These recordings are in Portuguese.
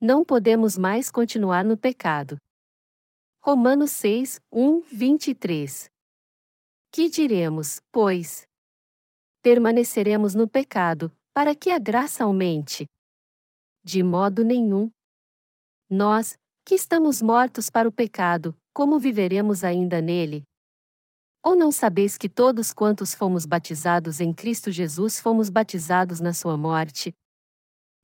Não podemos mais continuar no pecado. Romanos 6, 1, 23. Que diremos, pois? Permaneceremos no pecado, para que a graça aumente? De modo nenhum. Nós, que estamos mortos para o pecado, como viveremos ainda nele? Ou não sabeis que todos quantos fomos batizados em Cristo Jesus fomos batizados na sua morte?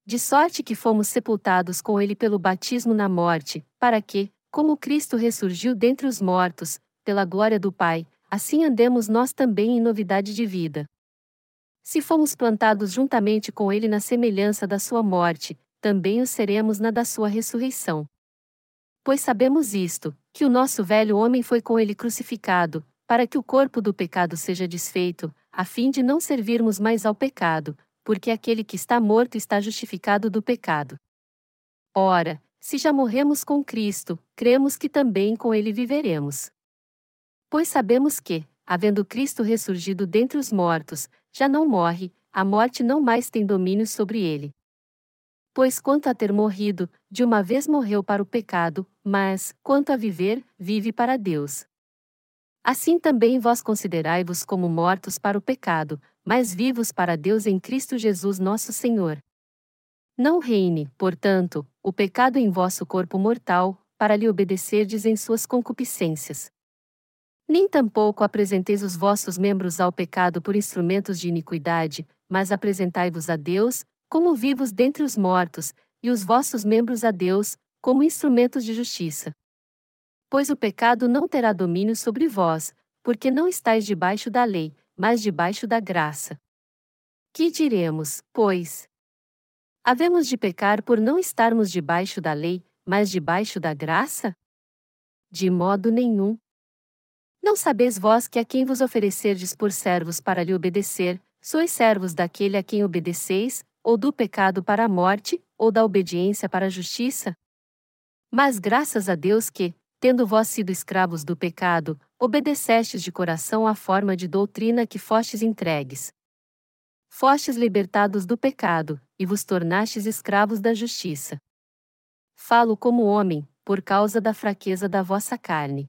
De sorte que fomos sepultados com ele pelo batismo na morte, para que, como Cristo ressurgiu dentre os mortos, pela glória do Pai, assim andemos nós também em novidade de vida. Se fomos plantados juntamente com ele na semelhança da sua morte, também o seremos na da sua ressurreição. Pois sabemos isto, que o nosso velho homem foi com ele crucificado, para que o corpo do pecado seja desfeito, a fim de não servirmos mais ao pecado, porque aquele que está morto está justificado do pecado. Ora, se já morremos com Cristo, cremos que também com ele viveremos. Pois sabemos que, havendo Cristo ressurgido dentre os mortos, já não morre, a morte não mais tem domínio sobre ele. Pois quanto a ter morrido, de uma vez morreu para o pecado, mas, quanto a viver, vive para Deus. Assim também vós considerai-vos como mortos para o pecado, mas vivos para Deus em Cristo Jesus nosso Senhor. Não reine, portanto, o pecado em vosso corpo mortal, para lhe obedecerdes em suas concupiscências. Nem tampouco apresenteis os vossos membros ao pecado por instrumentos de iniquidade, mas apresentai-vos a Deus, como vivos dentre os mortos, e os vossos membros a Deus, como instrumentos de justiça. Pois o pecado não terá domínio sobre vós, porque não estáis debaixo da lei, mas debaixo da graça. Que diremos, pois? Havemos de pecar por não estarmos debaixo da lei, mas debaixo da graça? De modo nenhum. Não sabeis vós que a quem vos oferecerdes por servos para lhe obedecer, sois servos daquele a quem obedeceis, ou do pecado para a morte, ou da obediência para a justiça? Mas graças a Deus que, tendo vós sido escravos do pecado, obedecestes de coração à forma de doutrina que fostes entregues. Fostes libertados do pecado, e vos tornastes escravos da justiça. Falo como homem, por causa da fraqueza da vossa carne.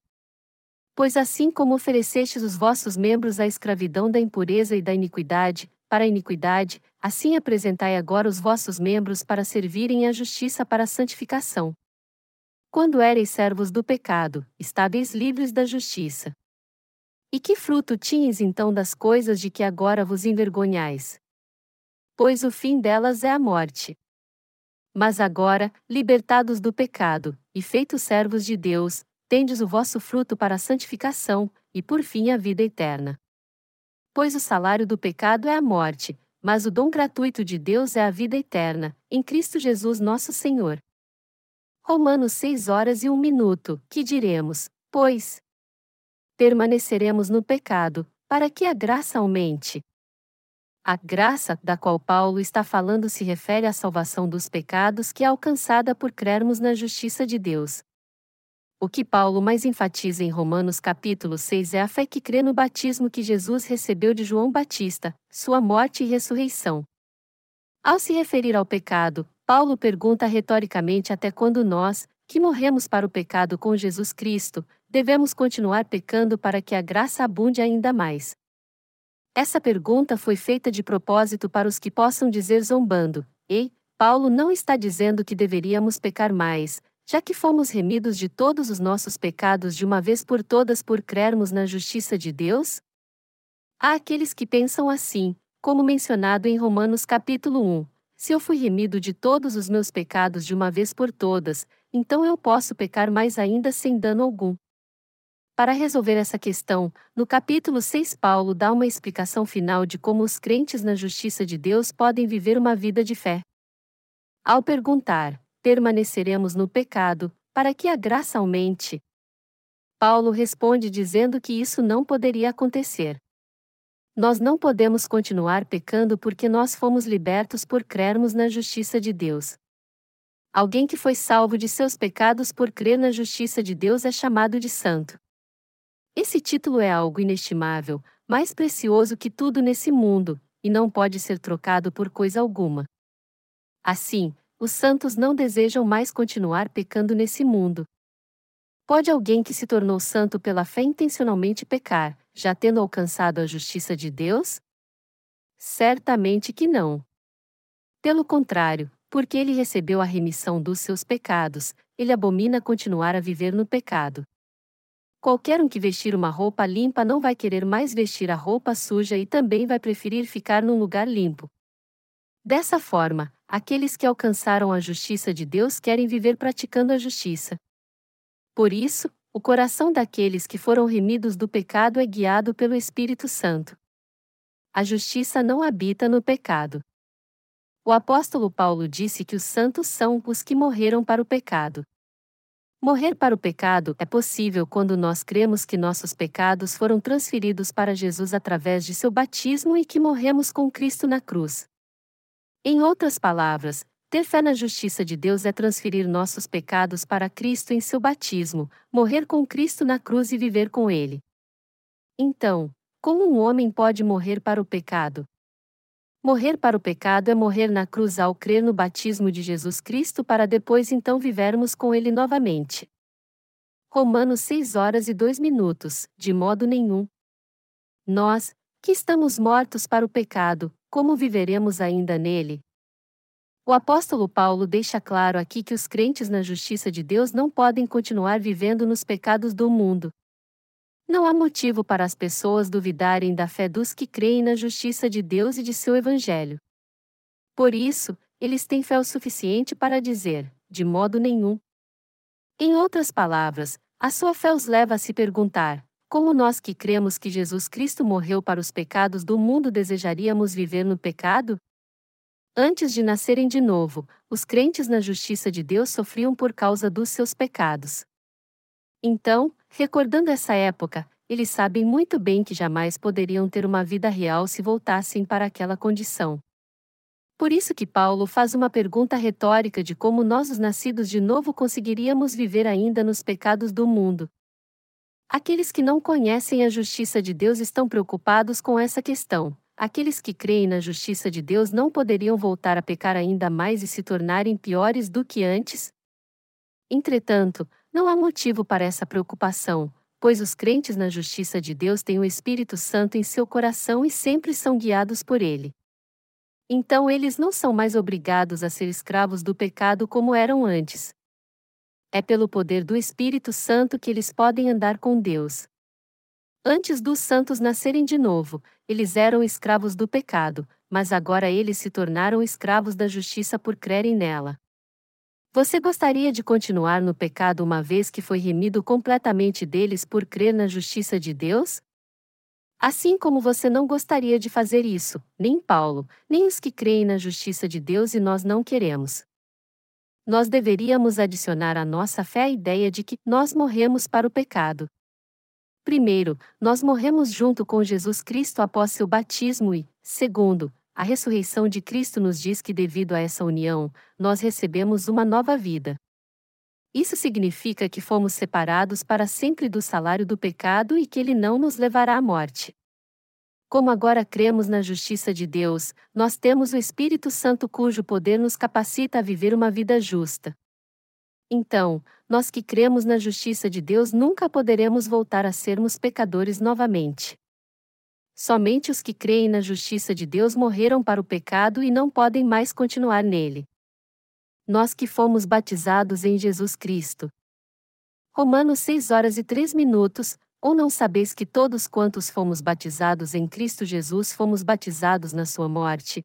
Pois assim como oferecestes os vossos membros à escravidão da impureza e da iniquidade, para a iniquidade, assim apresentai agora os vossos membros para servirem à justiça para a santificação. Quando éreis servos do pecado, estáveis livres da justiça. E que fruto tinhas então das coisas de que agora vos envergonhais? Pois o fim delas é a morte. Mas agora, libertados do pecado, e feitos servos de Deus, tendes o vosso fruto para a santificação, e por fim a vida eterna. Pois o salário do pecado é a morte, mas o dom gratuito de Deus é a vida eterna, em Cristo Jesus nosso Senhor. Romanos 6 horas e 1 minuto, que diremos, pois, permaneceremos no pecado, para que a graça aumente. A graça, da qual Paulo está falando, se refere à salvação dos pecados que é alcançada por crermos na justiça de Deus. O que Paulo mais enfatiza em Romanos capítulo 6 é a fé que crê no batismo que Jesus recebeu de João Batista, sua morte e ressurreição. Ao se referir ao pecado, Paulo pergunta retoricamente até quando nós, que morremos para o pecado com Jesus Cristo, devemos continuar pecando para que a graça abunde ainda mais. Essa pergunta foi feita de propósito para os que possam dizer zombando: Ei, Paulo não está dizendo que deveríamos pecar mais, já que fomos remidos de todos os nossos pecados de uma vez por todas por crermos na justiça de Deus? Há aqueles que pensam assim, como mencionado em Romanos capítulo 1. Se eu fui remido de todos os meus pecados de uma vez por todas, então eu posso pecar mais ainda sem dano algum. Para resolver essa questão, no capítulo 6 Paulo dá uma explicação final de como os crentes na justiça de Deus podem viver uma vida de fé. Ao perguntar: permaneceremos no pecado, para que a graça aumente? Paulo responde dizendo que isso não poderia acontecer. Nós não podemos continuar pecando porque nós fomos libertos por crermos na justiça de Deus. Alguém que foi salvo de seus pecados por crer na justiça de Deus é chamado de santo. Esse título é algo inestimável, mais precioso que tudo nesse mundo, e não pode ser trocado por coisa alguma. Assim, os santos não desejam mais continuar pecando nesse mundo. Pode alguém que se tornou santo pela fé intencionalmente pecar, já tendo alcançado a justiça de Deus? Certamente que não. Pelo contrário, porque ele recebeu a remissão dos seus pecados, ele abomina continuar a viver no pecado. Qualquer um que vestir uma roupa limpa não vai querer mais vestir a roupa suja e também vai preferir ficar num lugar limpo. Dessa forma, aqueles que alcançaram a justiça de Deus querem viver praticando a justiça. Por isso, o coração daqueles que foram remidos do pecado é guiado pelo Espírito Santo. A justiça não habita no pecado. O apóstolo Paulo disse que os santos são os que morreram para o pecado. Morrer para o pecado é possível quando nós cremos que nossos pecados foram transferidos para Jesus através de seu batismo e que morremos com Cristo na cruz. Em outras palavras, ter fé na justiça de Deus é transferir nossos pecados para Cristo em seu batismo, morrer com Cristo na cruz e viver com Ele. Então, como um homem pode morrer para o pecado? Morrer para o pecado é morrer na cruz ao crer no batismo de Jesus Cristo para depois então vivermos com Ele novamente. Romanos 6 horas e 2 minutos, de modo nenhum. Nós, que estamos mortos para o pecado, como viveremos ainda nele? O apóstolo Paulo deixa claro aqui que os crentes na justiça de Deus não podem continuar vivendo nos pecados do mundo. Não há motivo para as pessoas duvidarem da fé dos que creem na justiça de Deus e de seu evangelho. Por isso, eles têm fé o suficiente para dizer, de modo nenhum. Em outras palavras, a sua fé os leva a se perguntar: como nós que cremos que Jesus Cristo morreu para os pecados do mundo desejaríamos viver no pecado? Antes de nascerem de novo, os crentes na justiça de Deus sofriam por causa dos seus pecados. Então, recordando essa época, eles sabem muito bem que jamais poderiam ter uma vida real se voltassem para aquela condição. Por isso que Paulo faz uma pergunta retórica de como nós os nascidos de novo conseguiríamos viver ainda nos pecados do mundo, Aqueles que não conhecem a justiça de Deus estão preocupados com essa questão. Aqueles que creem na justiça de Deus não poderiam voltar a pecar ainda mais e se tornarem piores do que antes? Entretanto, não há motivo para essa preocupação, pois os crentes na justiça de Deus têm o Espírito Santo em seu coração e sempre são guiados por ele. Então eles não são mais obrigados a ser escravos do pecado como eram antes, é pelo poder do Espírito Santo que eles podem andar com Deus. Antes dos santos nascerem de novo, eles eram escravos do pecado, mas agora eles se tornaram escravos da justiça por crerem nela. Você gostaria de continuar no pecado uma vez que foi remido completamente deles por crer na justiça de Deus? Assim como você não gostaria de fazer isso, nem Paulo, nem os que creem na justiça de Deus e nós não queremos nós deveríamos adicionar à nossa fé a ideia de que nós morremos para o pecado. Primeiro, nós morremos junto com Jesus Cristo após seu batismo e, segundo, a ressurreição de Cristo nos diz que devido a essa união, nós recebemos uma nova vida. Isso significa que fomos separados para sempre do salário do pecado e que ele não nos levará à morte. Como agora cremos na justiça de Deus, nós temos o Espírito Santo cujo poder nos capacita a viver uma vida justa. Então, nós que cremos na justiça de Deus nunca poderemos voltar a sermos pecadores novamente. Somente os que creem na justiça de Deus morreram para o pecado e não podem mais continuar nele. Nós que fomos batizados em Jesus Cristo. Romanos 6 horas e 3 minutos, ou não sabeis que todos quantos fomos batizados em Cristo Jesus fomos batizados na sua morte?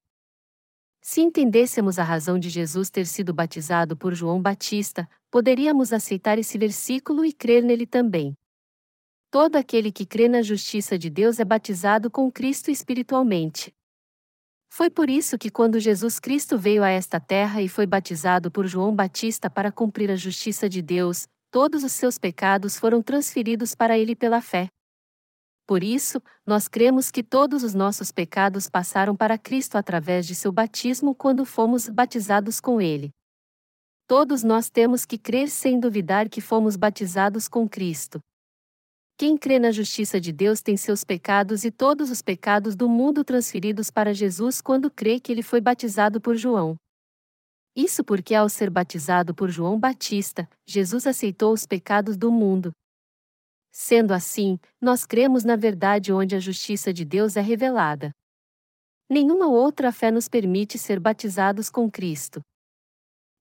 Se entendêssemos a razão de Jesus ter sido batizado por João Batista, poderíamos aceitar esse versículo e crer nele também. Todo aquele que crê na justiça de Deus é batizado com Cristo espiritualmente. Foi por isso que, quando Jesus Cristo veio a esta terra e foi batizado por João Batista para cumprir a justiça de Deus, todos os seus pecados foram transferidos para ele pela fé. Por isso, nós cremos que todos os nossos pecados passaram para Cristo através de seu batismo quando fomos batizados com ele. Todos nós temos que crer sem duvidar que fomos batizados com Cristo. Quem crê na justiça de Deus tem seus pecados e todos os pecados do mundo transferidos para Jesus quando crê que ele foi batizado por João. Isso porque, ao ser batizado por João Batista, Jesus aceitou os pecados do mundo. Sendo assim, nós cremos na verdade onde a justiça de Deus é revelada. Nenhuma outra fé nos permite ser batizados com Cristo.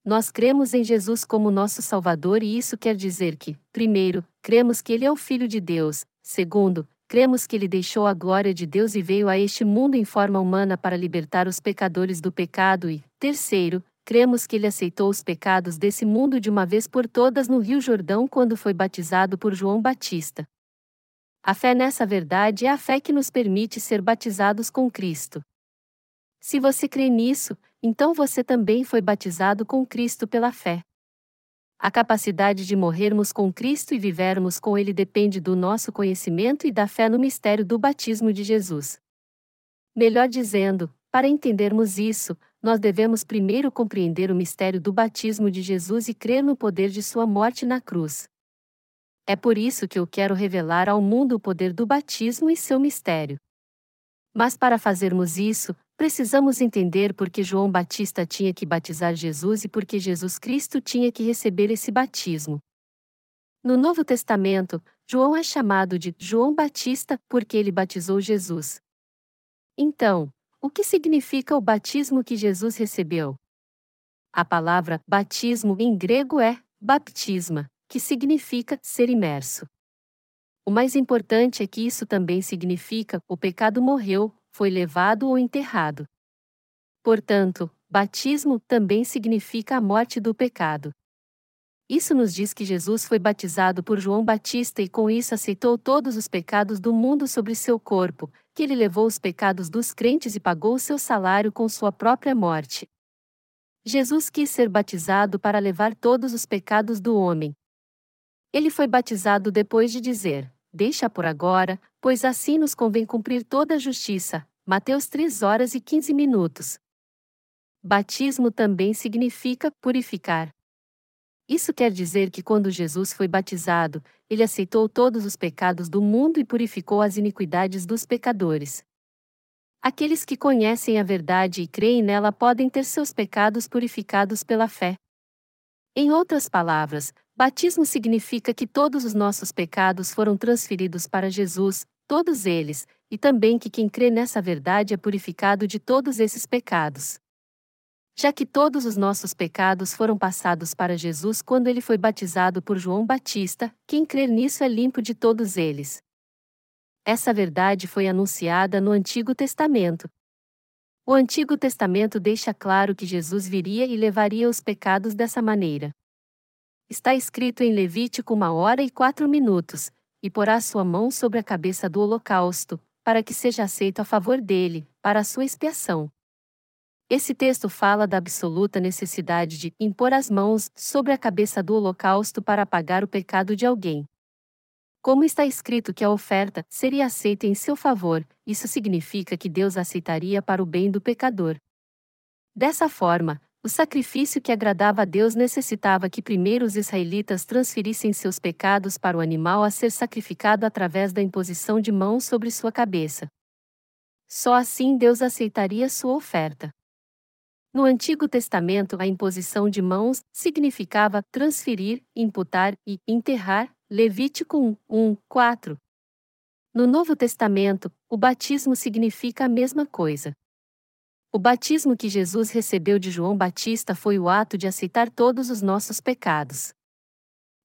Nós cremos em Jesus como nosso Salvador e isso quer dizer que, primeiro, cremos que Ele é o Filho de Deus, segundo, cremos que Ele deixou a glória de Deus e veio a este mundo em forma humana para libertar os pecadores do pecado e, terceiro, cremos que ele aceitou os pecados desse mundo de uma vez por todas no Rio Jordão quando foi batizado por João Batista. A fé nessa verdade é a fé que nos permite ser batizados com Cristo. Se você crê nisso, então você também foi batizado com Cristo pela fé. A capacidade de morrermos com Cristo e vivermos com Ele depende do nosso conhecimento e da fé no mistério do batismo de Jesus. Melhor dizendo, para entendermos isso, nós devemos primeiro compreender o mistério do batismo de Jesus e crer no poder de sua morte na cruz. É por isso que eu quero revelar ao mundo o poder do batismo e seu mistério. Mas para fazermos isso, precisamos entender por que João Batista tinha que batizar Jesus e por que Jesus Cristo tinha que receber esse batismo. No Novo Testamento, João é chamado de João Batista porque ele batizou Jesus. Então, o que significa o batismo que Jesus recebeu? A palavra batismo em grego é baptisma, que significa ser imerso. O mais importante é que isso também significa o pecado morreu, foi levado ou enterrado. Portanto, batismo também significa a morte do pecado. Isso nos diz que Jesus foi batizado por João Batista e com isso aceitou todos os pecados do mundo sobre seu corpo, que ele levou os pecados dos crentes e pagou seu salário com sua própria morte. Jesus quis ser batizado para levar todos os pecados do homem. Ele foi batizado depois de dizer: Deixa por agora, pois assim nos convém cumprir toda a justiça. Mateus 3 horas e 15 minutos. Batismo também significa purificar. Isso quer dizer que quando Jesus foi batizado, ele aceitou todos os pecados do mundo e purificou as iniquidades dos pecadores. Aqueles que conhecem a verdade e creem nela podem ter seus pecados purificados pela fé. Em outras palavras, batismo significa que todos os nossos pecados foram transferidos para Jesus, todos eles, e também que quem crê nessa verdade é purificado de todos esses pecados já que todos os nossos pecados foram passados para Jesus quando ele foi batizado por João Batista, quem crer nisso é limpo de todos eles. Essa verdade foi anunciada no Antigo Testamento. O Antigo Testamento deixa claro que Jesus viria e levaria os pecados dessa maneira. Está escrito em Levítico uma hora e quatro minutos, e porá sua mão sobre a cabeça do holocausto, para que seja aceito a favor dele, para a sua expiação. Esse texto fala da absoluta necessidade de impor as mãos sobre a cabeça do holocausto para apagar o pecado de alguém. Como está escrito que a oferta seria aceita em seu favor, isso significa que Deus aceitaria para o bem do pecador. Dessa forma, o sacrifício que agradava a Deus necessitava que primeiro os israelitas transferissem seus pecados para o animal a ser sacrificado através da imposição de mãos sobre sua cabeça. Só assim Deus aceitaria sua oferta. No Antigo Testamento, a imposição de mãos significava transferir, imputar e enterrar. Levítico 1, 1, 4. No Novo Testamento, o batismo significa a mesma coisa. O batismo que Jesus recebeu de João Batista foi o ato de aceitar todos os nossos pecados.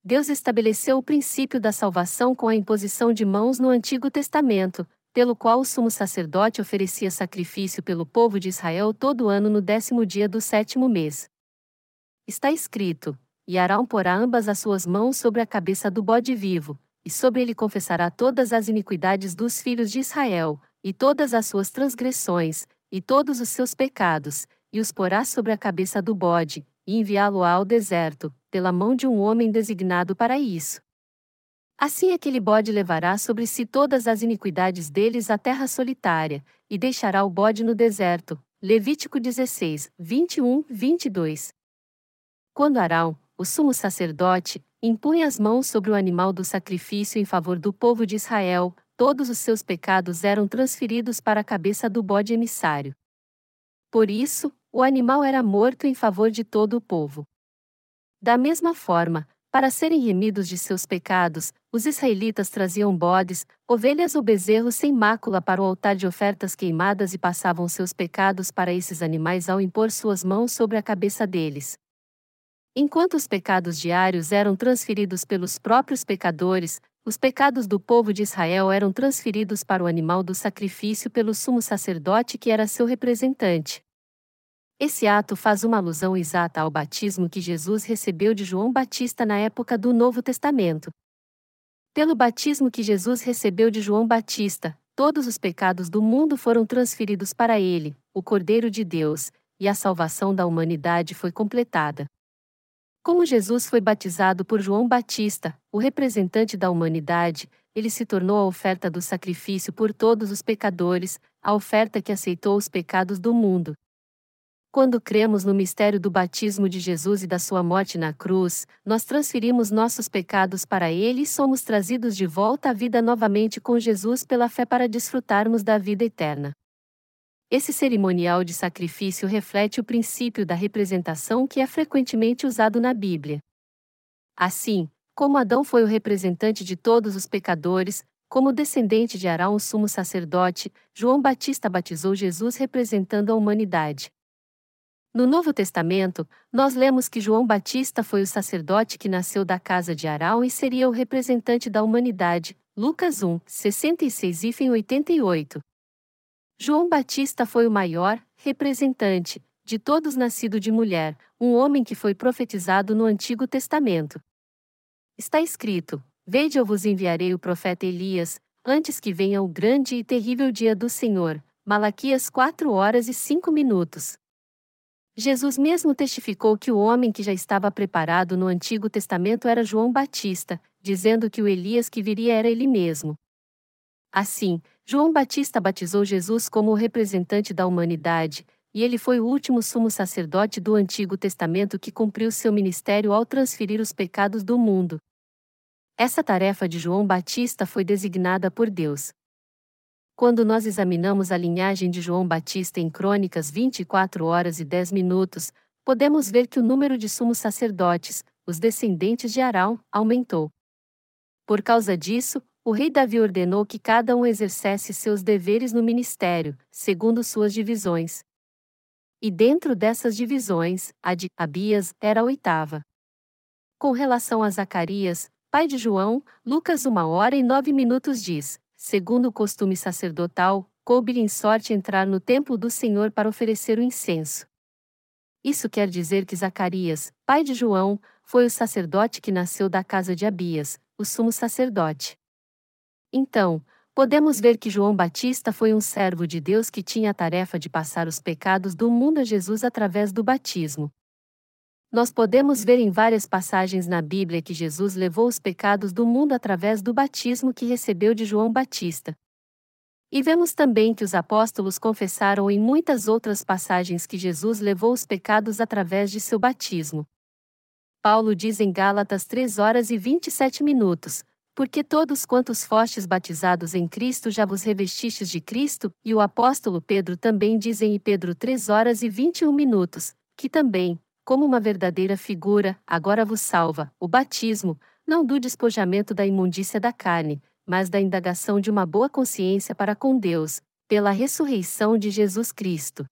Deus estabeleceu o princípio da salvação com a imposição de mãos no Antigo Testamento, pelo qual o sumo sacerdote oferecia sacrifício pelo povo de Israel todo ano no décimo dia do sétimo mês. Está escrito: E Arão porá ambas as suas mãos sobre a cabeça do bode vivo, e sobre ele confessará todas as iniquidades dos filhos de Israel, e todas as suas transgressões, e todos os seus pecados, e os porá sobre a cabeça do bode, e enviá-lo ao deserto, pela mão de um homem designado para isso. Assim aquele bode levará sobre si todas as iniquidades deles à terra solitária, e deixará o bode no deserto. Levítico 16, 21, 22. Quando Arão, o sumo sacerdote, impunha as mãos sobre o animal do sacrifício em favor do povo de Israel, todos os seus pecados eram transferidos para a cabeça do bode emissário. Por isso, o animal era morto em favor de todo o povo. Da mesma forma, para serem remidos de seus pecados, os israelitas traziam bodes, ovelhas ou bezerros sem mácula para o altar de ofertas queimadas e passavam seus pecados para esses animais ao impor suas mãos sobre a cabeça deles. Enquanto os pecados diários eram transferidos pelos próprios pecadores, os pecados do povo de Israel eram transferidos para o animal do sacrifício pelo sumo sacerdote que era seu representante. Esse ato faz uma alusão exata ao batismo que Jesus recebeu de João Batista na época do Novo Testamento. Pelo batismo que Jesus recebeu de João Batista, todos os pecados do mundo foram transferidos para ele, o Cordeiro de Deus, e a salvação da humanidade foi completada. Como Jesus foi batizado por João Batista, o representante da humanidade, ele se tornou a oferta do sacrifício por todos os pecadores, a oferta que aceitou os pecados do mundo. Quando cremos no mistério do batismo de Jesus e da sua morte na cruz, nós transferimos nossos pecados para Ele e somos trazidos de volta à vida novamente com Jesus pela fé para desfrutarmos da vida eterna. Esse cerimonial de sacrifício reflete o princípio da representação que é frequentemente usado na Bíblia. Assim, como Adão foi o representante de todos os pecadores, como descendente de Arão, o sumo sacerdote, João Batista batizou Jesus representando a humanidade. No Novo Testamento, nós lemos que João Batista foi o sacerdote que nasceu da casa de Arão e seria o representante da humanidade. Lucas 1, 66 e 88. João Batista foi o maior representante de todos nascido de mulher, um homem que foi profetizado no Antigo Testamento. Está escrito: Vede, eu vos enviarei o profeta Elias, antes que venha o grande e terrível dia do Senhor. Malaquias 4 horas e 5 minutos. Jesus mesmo testificou que o homem que já estava preparado no Antigo Testamento era João Batista, dizendo que o Elias que viria era ele mesmo. Assim, João Batista batizou Jesus como o representante da humanidade, e ele foi o último sumo sacerdote do Antigo Testamento que cumpriu seu ministério ao transferir os pecados do mundo. Essa tarefa de João Batista foi designada por Deus, quando nós examinamos a linhagem de João Batista em Crônicas 24 horas e 10 minutos, podemos ver que o número de sumos sacerdotes, os descendentes de Arão, aumentou. Por causa disso, o rei Davi ordenou que cada um exercesse seus deveres no ministério, segundo suas divisões. E dentro dessas divisões, a de Abias era a oitava. Com relação a Zacarias, pai de João, Lucas 1 hora e 9 minutos diz: segundo o costume sacerdotal, coube-lhe em sorte entrar no templo do Senhor para oferecer o incenso. Isso quer dizer que Zacarias, pai de João, foi o sacerdote que nasceu da casa de Abias, o sumo sacerdote. Então, podemos ver que João Batista foi um servo de Deus que tinha a tarefa de passar os pecados do mundo a Jesus através do batismo. Nós podemos ver em várias passagens na Bíblia que Jesus levou os pecados do mundo através do batismo que recebeu de João Batista. E vemos também que os apóstolos confessaram em muitas outras passagens que Jesus levou os pecados através de seu batismo. Paulo diz em Gálatas 3 horas e 27 minutos: Porque todos quantos fostes batizados em Cristo já vos revestistes de Cristo, e o apóstolo Pedro também diz em Pedro 3 horas e 21 minutos, que também, como uma verdadeira figura, agora vos salva, o batismo, não do despojamento da imundícia da carne, mas da indagação de uma boa consciência para com Deus, pela ressurreição de Jesus Cristo.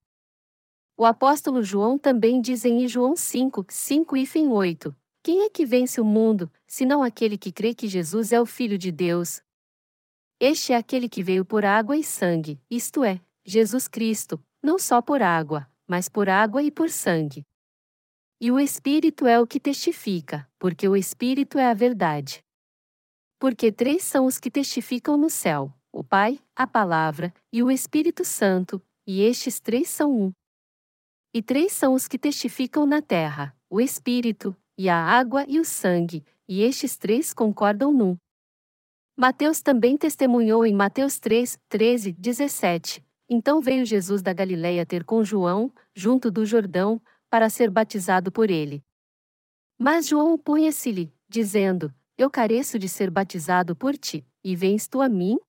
O apóstolo João também diz em João 5, 5 e 8: Quem é que vence o mundo, senão aquele que crê que Jesus é o Filho de Deus? Este é aquele que veio por água e sangue, isto é, Jesus Cristo, não só por água, mas por água e por sangue. E o Espírito é o que testifica, porque o Espírito é a verdade. Porque três são os que testificam no céu: o Pai, a Palavra e o Espírito Santo, e estes três são um. E três são os que testificam na terra: o Espírito, e a água e o sangue, e estes três concordam num. Mateus também testemunhou em Mateus 3, 13, 17. Então veio Jesus da Galiléia ter com João, junto do Jordão, para ser batizado por ele. Mas João opunha-se-lhe, dizendo: Eu careço de ser batizado por ti, e vens tu a mim?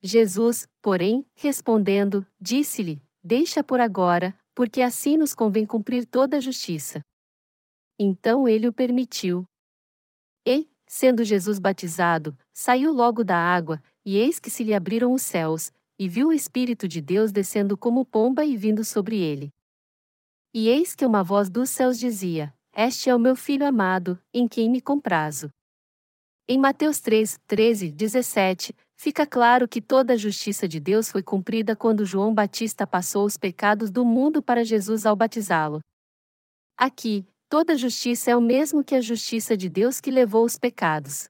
Jesus, porém, respondendo, disse-lhe: Deixa por agora, porque assim nos convém cumprir toda a justiça. Então ele o permitiu. E, sendo Jesus batizado, saiu logo da água, e eis que se lhe abriram os céus, e viu o Espírito de Deus descendo como pomba e vindo sobre ele. E eis que uma voz dos céus dizia: Este é o meu filho amado, em quem me comprazo. Em Mateus 3, 13, 17, fica claro que toda a justiça de Deus foi cumprida quando João Batista passou os pecados do mundo para Jesus ao batizá-lo. Aqui, toda justiça é o mesmo que a justiça de Deus que levou os pecados.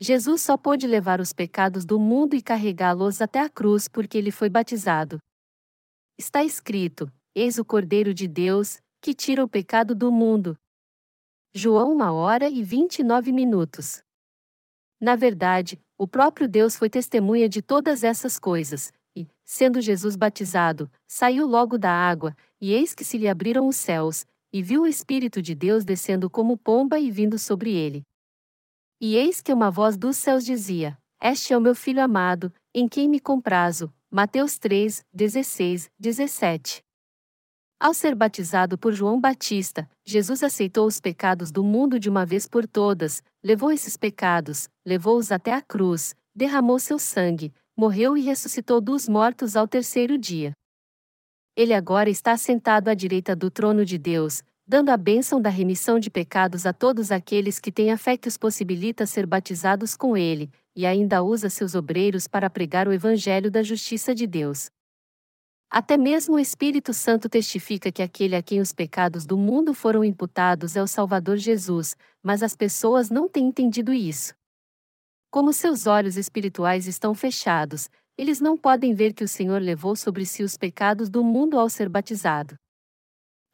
Jesus só pôde levar os pecados do mundo e carregá-los até a cruz porque ele foi batizado. Está escrito: Eis o Cordeiro de Deus, que tira o pecado do mundo. João 1 hora e 29 minutos. Na verdade, o próprio Deus foi testemunha de todas essas coisas, e, sendo Jesus batizado, saiu logo da água, e eis que se lhe abriram os céus, e viu o Espírito de Deus descendo como pomba e vindo sobre ele. E eis que uma voz dos céus dizia: Este é o meu filho amado, em quem me comprazo. Mateus 3, 16, 17. Ao ser batizado por João Batista, Jesus aceitou os pecados do mundo de uma vez por todas, levou esses pecados, levou-os até a cruz, derramou seu sangue, morreu e ressuscitou dos mortos ao terceiro dia. Ele agora está sentado à direita do trono de Deus, dando a bênção da remissão de pecados a todos aqueles que têm a fé que os possibilita ser batizados com ele, e ainda usa seus obreiros para pregar o evangelho da justiça de Deus. Até mesmo o Espírito Santo testifica que aquele a quem os pecados do mundo foram imputados é o Salvador Jesus, mas as pessoas não têm entendido isso. Como seus olhos espirituais estão fechados, eles não podem ver que o Senhor levou sobre si os pecados do mundo ao ser batizado.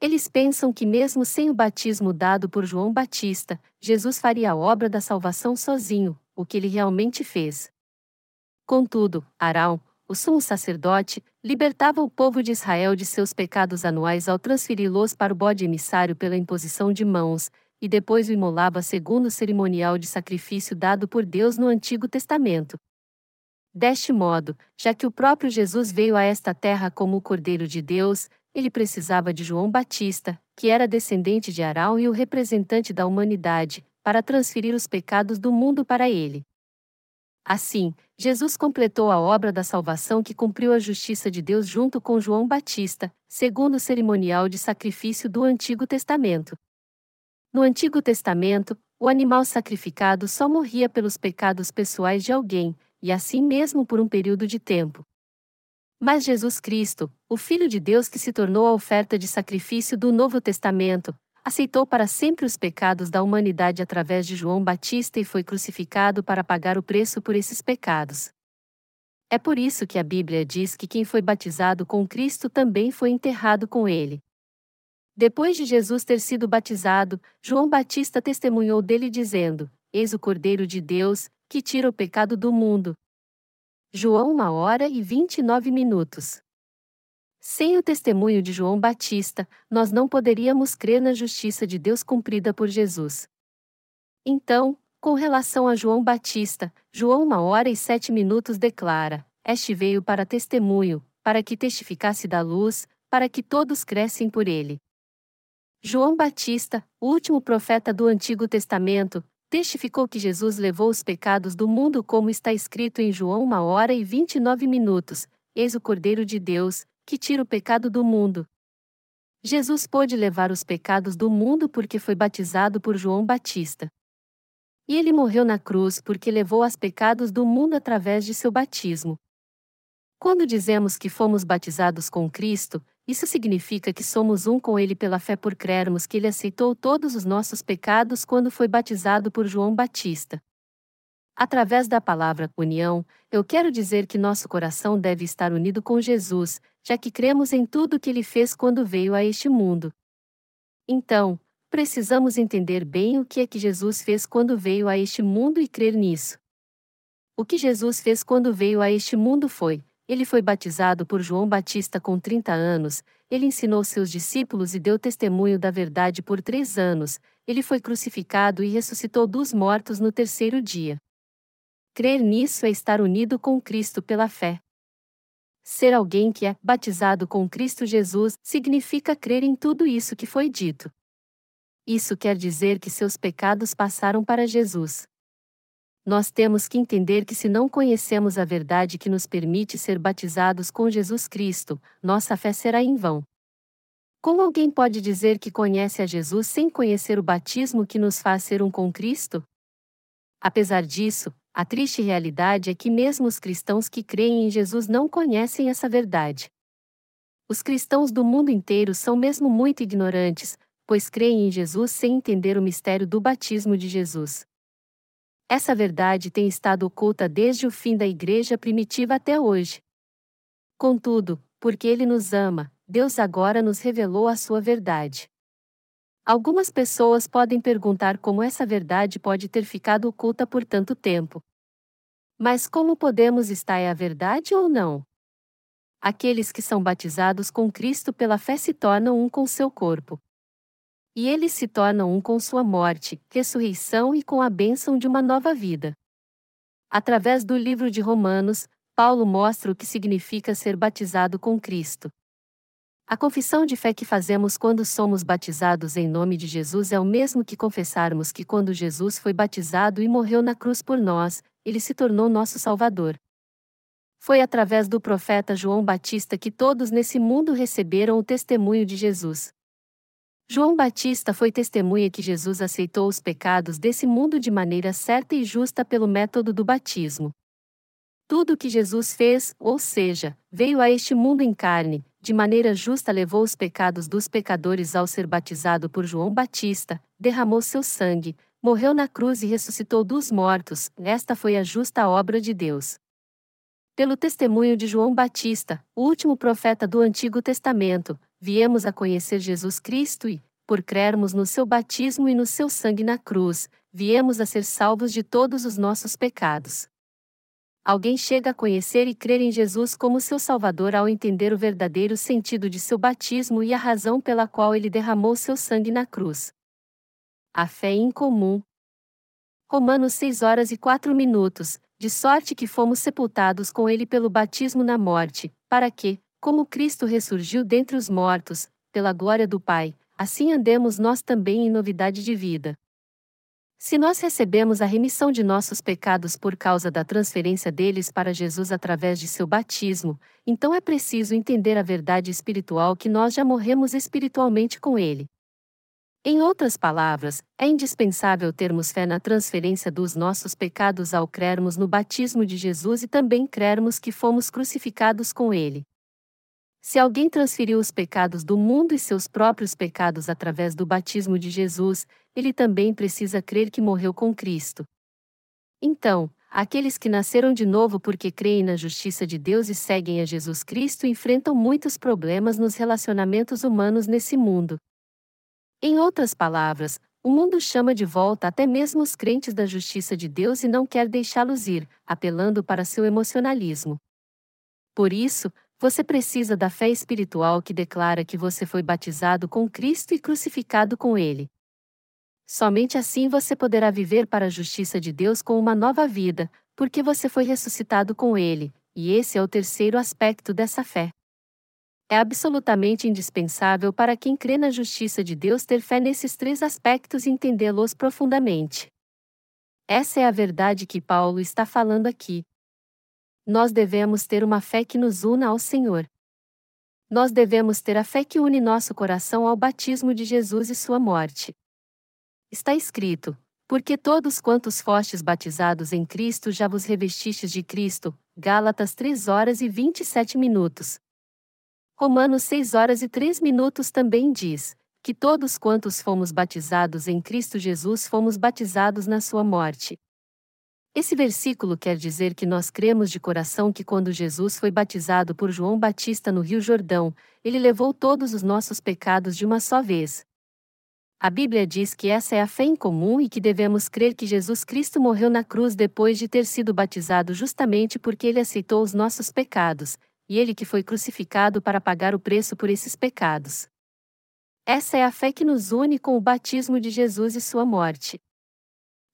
Eles pensam que, mesmo sem o batismo dado por João Batista, Jesus faria a obra da salvação sozinho, o que ele realmente fez. Contudo, Arão, o sumo sacerdote, libertava o povo de Israel de seus pecados anuais ao transferi-los para o bode emissário pela imposição de mãos, e depois o imolava segundo o cerimonial de sacrifício dado por Deus no Antigo Testamento. Deste modo, já que o próprio Jesus veio a esta terra como o Cordeiro de Deus, ele precisava de João Batista, que era descendente de Arão e o representante da humanidade, para transferir os pecados do mundo para ele. Assim, Jesus completou a obra da salvação que cumpriu a justiça de Deus junto com João Batista, segundo o cerimonial de sacrifício do Antigo Testamento. No Antigo Testamento, o animal sacrificado só morria pelos pecados pessoais de alguém, e assim mesmo por um período de tempo. Mas Jesus Cristo, o Filho de Deus que se tornou a oferta de sacrifício do Novo Testamento, aceitou para sempre os pecados da humanidade através de João Batista e foi crucificado para pagar o preço por esses pecados. É por isso que a Bíblia diz que quem foi batizado com Cristo também foi enterrado com ele. Depois de Jesus ter sido batizado, João Batista testemunhou dele dizendo: Eis o Cordeiro de Deus, que tira o pecado do mundo. João 1 hora e 29 minutos. Sem o testemunho de João Batista, nós não poderíamos crer na justiça de Deus cumprida por Jesus. Então, com relação a João Batista, João uma hora e sete minutos declara: Este veio para testemunho, para que testificasse da luz, para que todos crescem por ele. João Batista, o último profeta do Antigo Testamento, testificou que Jesus levou os pecados do mundo como está escrito em João uma hora e vinte e nove minutos, eis o Cordeiro de Deus, que tira o pecado do mundo. Jesus pôde levar os pecados do mundo porque foi batizado por João Batista. E ele morreu na cruz porque levou os pecados do mundo através de seu batismo. Quando dizemos que fomos batizados com Cristo, isso significa que somos um com Ele pela fé por crermos que Ele aceitou todos os nossos pecados quando foi batizado por João Batista. Através da palavra união, eu quero dizer que nosso coração deve estar unido com Jesus, já que cremos em tudo que ele fez quando veio a este mundo. Então, precisamos entender bem o que é que Jesus fez quando veio a este mundo e crer nisso. O que Jesus fez quando veio a este mundo foi: ele foi batizado por João Batista com 30 anos, ele ensinou seus discípulos e deu testemunho da verdade por três anos, ele foi crucificado e ressuscitou dos mortos no terceiro dia. Crer nisso é estar unido com Cristo pela fé. Ser alguém que é batizado com Cristo Jesus significa crer em tudo isso que foi dito. Isso quer dizer que seus pecados passaram para Jesus. Nós temos que entender que se não conhecemos a verdade que nos permite ser batizados com Jesus Cristo, nossa fé será em vão. Como alguém pode dizer que conhece a Jesus sem conhecer o batismo que nos faz ser um com Cristo? Apesar disso, a triste realidade é que mesmo os cristãos que creem em Jesus não conhecem essa verdade. Os cristãos do mundo inteiro são mesmo muito ignorantes, pois creem em Jesus sem entender o mistério do batismo de Jesus. Essa verdade tem estado oculta desde o fim da igreja primitiva até hoje. Contudo, porque Ele nos ama, Deus agora nos revelou a sua verdade. Algumas pessoas podem perguntar como essa verdade pode ter ficado oculta por tanto tempo. Mas como podemos estar é a verdade ou não? Aqueles que são batizados com Cristo pela fé se tornam um com seu corpo. E eles se tornam um com sua morte, ressurreição e com a bênção de uma nova vida. Através do livro de Romanos, Paulo mostra o que significa ser batizado com Cristo. A confissão de fé que fazemos quando somos batizados em nome de Jesus é o mesmo que confessarmos que quando Jesus foi batizado e morreu na cruz por nós, ele se tornou nosso Salvador. Foi através do profeta João Batista que todos nesse mundo receberam o testemunho de Jesus. João Batista foi testemunha que Jesus aceitou os pecados desse mundo de maneira certa e justa pelo método do batismo. Tudo o que Jesus fez, ou seja, veio a este mundo em carne, de maneira justa levou os pecados dos pecadores ao ser batizado por João Batista, derramou seu sangue, morreu na cruz e ressuscitou dos mortos, esta foi a justa obra de Deus. Pelo testemunho de João Batista, o último profeta do Antigo Testamento, viemos a conhecer Jesus Cristo e, por crermos no seu batismo e no seu sangue na cruz, viemos a ser salvos de todos os nossos pecados. Alguém chega a conhecer e crer em Jesus como seu Salvador ao entender o verdadeiro sentido de seu batismo e a razão pela qual ele derramou seu sangue na cruz. A fé incomum. Romanos 6 horas e 4 minutos, de sorte que fomos sepultados com ele pelo batismo na morte, para que, como Cristo ressurgiu dentre os mortos, pela glória do Pai, assim andemos nós também em novidade de vida. Se nós recebemos a remissão de nossos pecados por causa da transferência deles para Jesus através de seu batismo, então é preciso entender a verdade espiritual que nós já morremos espiritualmente com Ele. Em outras palavras, é indispensável termos fé na transferência dos nossos pecados ao crermos no batismo de Jesus e também crermos que fomos crucificados com Ele. Se alguém transferiu os pecados do mundo e seus próprios pecados através do batismo de Jesus, ele também precisa crer que morreu com Cristo. Então, aqueles que nasceram de novo porque creem na justiça de Deus e seguem a Jesus Cristo enfrentam muitos problemas nos relacionamentos humanos nesse mundo. Em outras palavras, o mundo chama de volta até mesmo os crentes da justiça de Deus e não quer deixá-los ir, apelando para seu emocionalismo. Por isso, você precisa da fé espiritual que declara que você foi batizado com Cristo e crucificado com Ele. Somente assim você poderá viver para a justiça de Deus com uma nova vida, porque você foi ressuscitado com Ele, e esse é o terceiro aspecto dessa fé. É absolutamente indispensável para quem crê na justiça de Deus ter fé nesses três aspectos e entendê-los profundamente. Essa é a verdade que Paulo está falando aqui, nós devemos ter uma fé que nos una ao Senhor. Nós devemos ter a fé que une nosso coração ao batismo de Jesus e sua morte. Está escrito: Porque todos quantos fostes batizados em Cristo já vos revestistes de Cristo. Gálatas 3 horas e 27 minutos. Romanos 6 horas e 3 minutos também diz: que todos quantos fomos batizados em Cristo Jesus fomos batizados na sua morte. Esse versículo quer dizer que nós cremos de coração que quando Jesus foi batizado por João Batista no Rio Jordão, ele levou todos os nossos pecados de uma só vez. A Bíblia diz que essa é a fé em comum e que devemos crer que Jesus Cristo morreu na cruz depois de ter sido batizado justamente porque ele aceitou os nossos pecados, e ele que foi crucificado para pagar o preço por esses pecados. Essa é a fé que nos une com o batismo de Jesus e sua morte.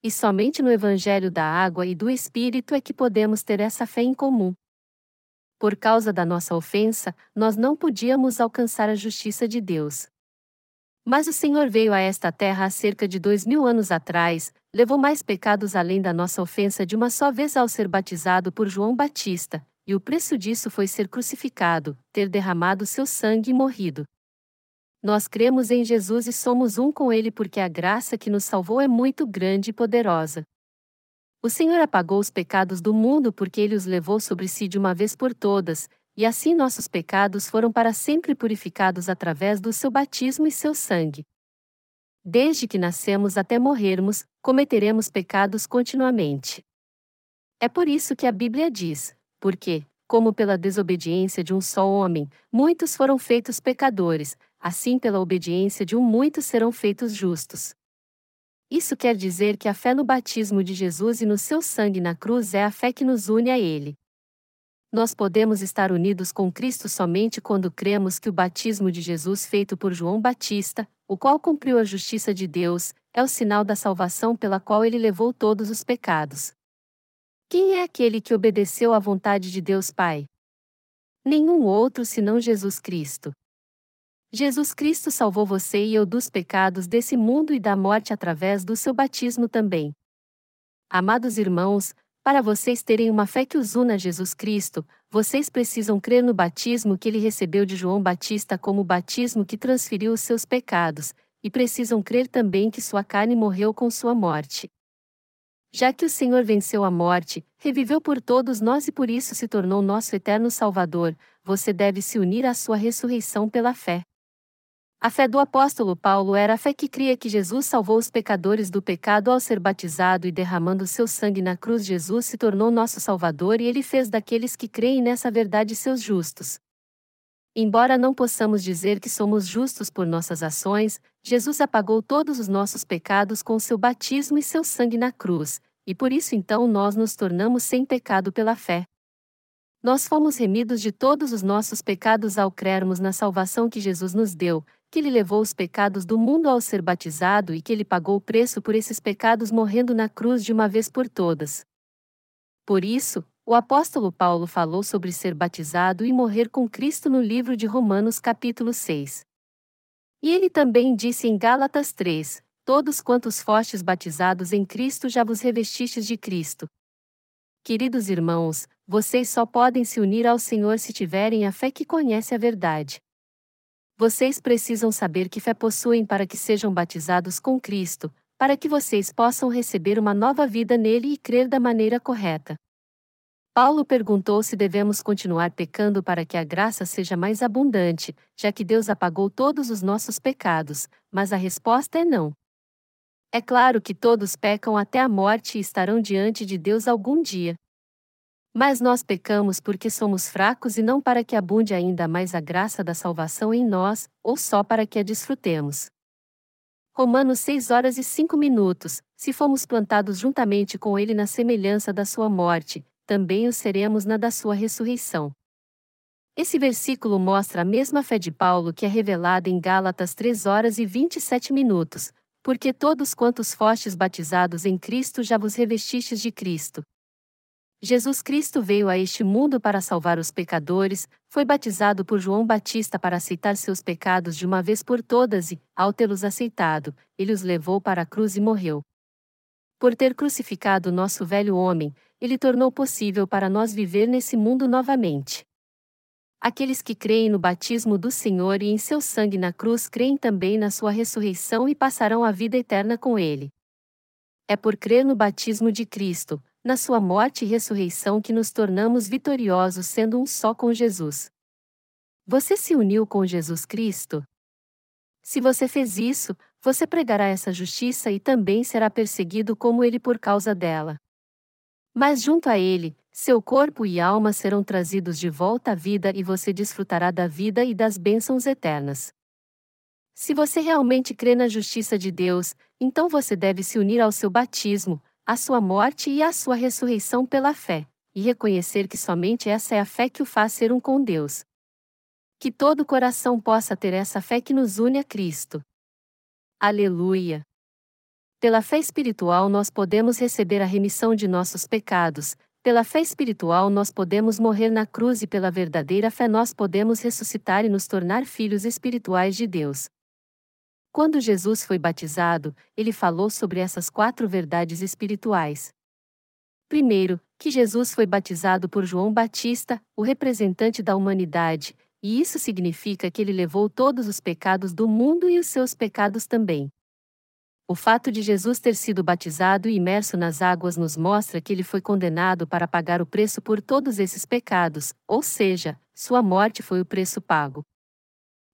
E somente no Evangelho da Água e do Espírito é que podemos ter essa fé em comum. por causa da nossa ofensa, nós não podíamos alcançar a justiça de Deus. Mas o Senhor veio a esta terra há cerca de dois mil anos atrás, levou mais pecados além da nossa ofensa de uma só vez ao ser batizado por João Batista, e o preço disso foi ser crucificado, ter derramado seu sangue e morrido. Nós cremos em Jesus e somos um com Ele porque a graça que nos salvou é muito grande e poderosa. O Senhor apagou os pecados do mundo porque Ele os levou sobre si de uma vez por todas, e assim nossos pecados foram para sempre purificados através do seu batismo e seu sangue. Desde que nascemos até morrermos, cometeremos pecados continuamente. É por isso que a Bíblia diz: porque, como pela desobediência de um só homem, muitos foram feitos pecadores, assim pela obediência de um muitos serão feitos justos. Isso quer dizer que a fé no batismo de Jesus e no seu sangue na cruz é a fé que nos une a Ele. Nós podemos estar unidos com Cristo somente quando cremos que o batismo de Jesus feito por João Batista, o qual cumpriu a justiça de Deus, é o sinal da salvação pela qual ele levou todos os pecados. Quem é aquele que obedeceu à vontade de Deus Pai? Nenhum outro senão Jesus Cristo. Jesus Cristo salvou você e eu dos pecados desse mundo e da morte através do seu batismo também. Amados irmãos, para vocês terem uma fé que os una a Jesus Cristo, vocês precisam crer no batismo que ele recebeu de João Batista como o batismo que transferiu os seus pecados, e precisam crer também que sua carne morreu com sua morte. Já que o Senhor venceu a morte, reviveu por todos nós e por isso se tornou nosso eterno Salvador, você deve se unir à sua ressurreição pela fé. A fé do apóstolo Paulo era a fé que cria que Jesus salvou os pecadores do pecado ao ser batizado e derramando seu sangue na cruz. Jesus se tornou nosso Salvador e ele fez daqueles que creem nessa verdade seus justos. Embora não possamos dizer que somos justos por nossas ações, Jesus apagou todos os nossos pecados com seu batismo e seu sangue na cruz, e por isso então nós nos tornamos sem pecado pela fé. Nós fomos remidos de todos os nossos pecados ao crermos na salvação que Jesus nos deu, que ele levou os pecados do mundo ao ser batizado e que ele pagou o preço por esses pecados morrendo na cruz de uma vez por todas. Por isso, o apóstolo Paulo falou sobre ser batizado e morrer com Cristo no livro de Romanos capítulo 6. E ele também disse em Gálatas 3: Todos quantos fostes batizados em Cristo já vos revestistes de Cristo. Queridos irmãos, vocês só podem se unir ao Senhor se tiverem a fé que conhece a verdade. Vocês precisam saber que fé possuem para que sejam batizados com Cristo, para que vocês possam receber uma nova vida nele e crer da maneira correta. Paulo perguntou se devemos continuar pecando para que a graça seja mais abundante, já que Deus apagou todos os nossos pecados, mas a resposta é não. É claro que todos pecam até a morte e estarão diante de Deus algum dia. Mas nós pecamos porque somos fracos e não para que abunde ainda mais a graça da salvação em nós, ou só para que a desfrutemos. Romanos 6 horas e 5 minutos. Se fomos plantados juntamente com ele na semelhança da sua morte, também o seremos na da sua ressurreição. Esse versículo mostra a mesma fé de Paulo que é revelada em Gálatas 3 horas e 27 minutos, porque todos quantos fostes batizados em Cristo já vos revestistes de Cristo. Jesus Cristo veio a este mundo para salvar os pecadores, foi batizado por João Batista para aceitar seus pecados de uma vez por todas e, ao tê-los aceitado, ele os levou para a cruz e morreu. Por ter crucificado nosso velho homem, ele tornou possível para nós viver nesse mundo novamente. Aqueles que creem no batismo do Senhor e em seu sangue na cruz creem também na sua ressurreição e passarão a vida eterna com ele. É por crer no batismo de Cristo, na sua morte e ressurreição que nos tornamos vitoriosos sendo um só com Jesus. Você se uniu com Jesus Cristo? Se você fez isso, você pregará essa justiça e também será perseguido como ele por causa dela. Mas junto a ele, seu corpo e alma serão trazidos de volta à vida e você desfrutará da vida e das bênçãos eternas. Se você realmente crê na justiça de Deus, então você deve se unir ao seu batismo, a sua morte e a sua ressurreição pela fé, e reconhecer que somente essa é a fé que o faz ser um com Deus. Que todo coração possa ter essa fé que nos une a Cristo. Aleluia! Pela fé espiritual nós podemos receber a remissão de nossos pecados, Pela fé espiritual nós podemos morrer na cruz e pela verdadeira fé nós podemos ressuscitar e nos tornar filhos espirituais de Deus. Quando Jesus foi batizado, ele falou sobre essas quatro verdades espirituais. Primeiro, que Jesus foi batizado por João Batista, o representante da humanidade, e isso significa que ele levou todos os pecados do mundo e os seus pecados também. O fato de Jesus ter sido batizado e imerso nas águas nos mostra que ele foi condenado para pagar o preço por todos esses pecados, ou seja, sua morte foi o preço pago.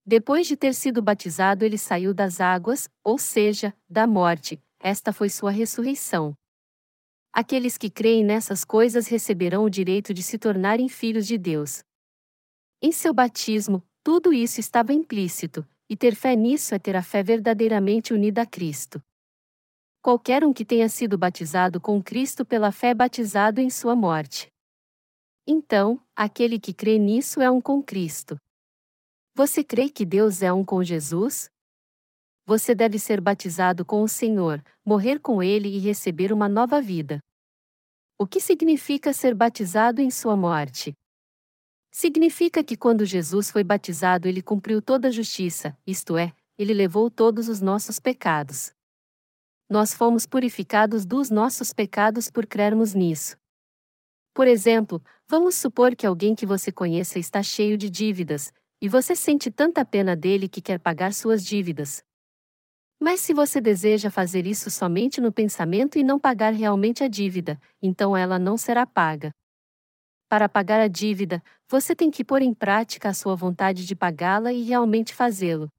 Depois de ter sido batizado, ele saiu das águas, ou seja, da morte, esta foi sua ressurreição. Aqueles que creem nessas coisas receberão o direito de se tornarem filhos de Deus. Em seu batismo, tudo isso estava implícito, e ter fé nisso é ter a fé verdadeiramente unida a Cristo. Qualquer um que tenha sido batizado com Cristo pela fé é batizado em sua morte. Então, aquele que crê nisso é um com Cristo. Você crê que Deus é um com Jesus? Você deve ser batizado com o Senhor, morrer com Ele e receber uma nova vida. O que significa ser batizado em sua morte? Significa que quando Jesus foi batizado, ele cumpriu toda a justiça, isto é, ele levou todos os nossos pecados. Nós fomos purificados dos nossos pecados por crermos nisso. Por exemplo, vamos supor que alguém que você conheça está cheio de dívidas, e você sente tanta pena dele que quer pagar suas dívidas. Mas se você deseja fazer isso somente no pensamento e não pagar realmente a dívida, então ela não será paga. Para pagar a dívida, você tem que pôr em prática a sua vontade de pagá-la e realmente fazê-lo.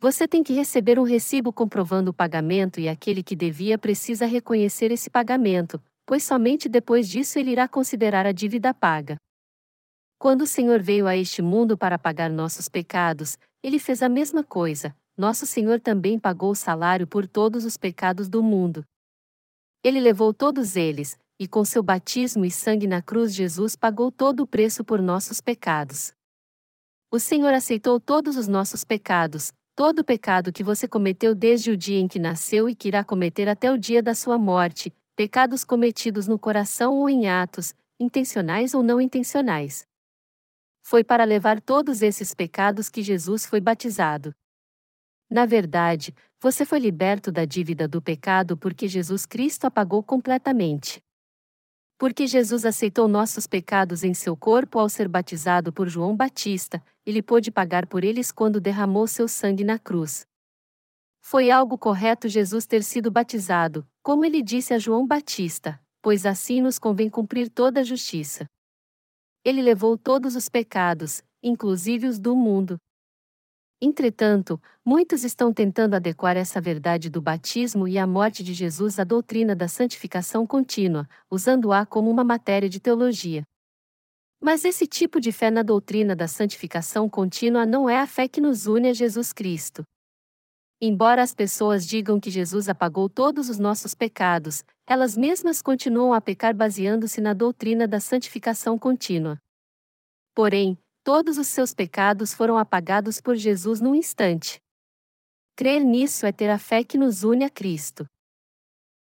Você tem que receber um recibo comprovando o pagamento e aquele que devia precisa reconhecer esse pagamento, pois somente depois disso ele irá considerar a dívida paga. Quando o Senhor veio a este mundo para pagar nossos pecados, ele fez a mesma coisa. Nosso Senhor também pagou o salário por todos os pecados do mundo. Ele levou todos eles, e com seu batismo e sangue na cruz Jesus pagou todo o preço por nossos pecados. O Senhor aceitou todos os nossos pecados, todo o pecado que você cometeu desde o dia em que nasceu e que irá cometer até o dia da sua morte, pecados cometidos no coração ou em atos, intencionais ou não intencionais. Foi para levar todos esses pecados que Jesus foi batizado. Na verdade, você foi liberto da dívida do pecado porque Jesus Cristo a pagou completamente. Porque Jesus aceitou nossos pecados em seu corpo ao ser batizado por João Batista, ele pôde pagar por eles quando derramou seu sangue na cruz. Foi algo correto Jesus ter sido batizado, como ele disse a João Batista, pois assim nos convém cumprir toda a justiça. Ele levou todos os pecados, inclusive os do mundo, Entretanto, muitos estão tentando adequar essa verdade do batismo e a morte de Jesus à doutrina da santificação contínua, usando-a como uma matéria de teologia. Mas esse tipo de fé na doutrina da santificação contínua não é a fé que nos une a Jesus Cristo. Embora as pessoas digam que Jesus apagou todos os nossos pecados, elas mesmas continuam a pecar baseando-se na doutrina da santificação contínua. Porém, todos os seus pecados foram apagados por Jesus num instante. Crer nisso é ter a fé que nos une a Cristo.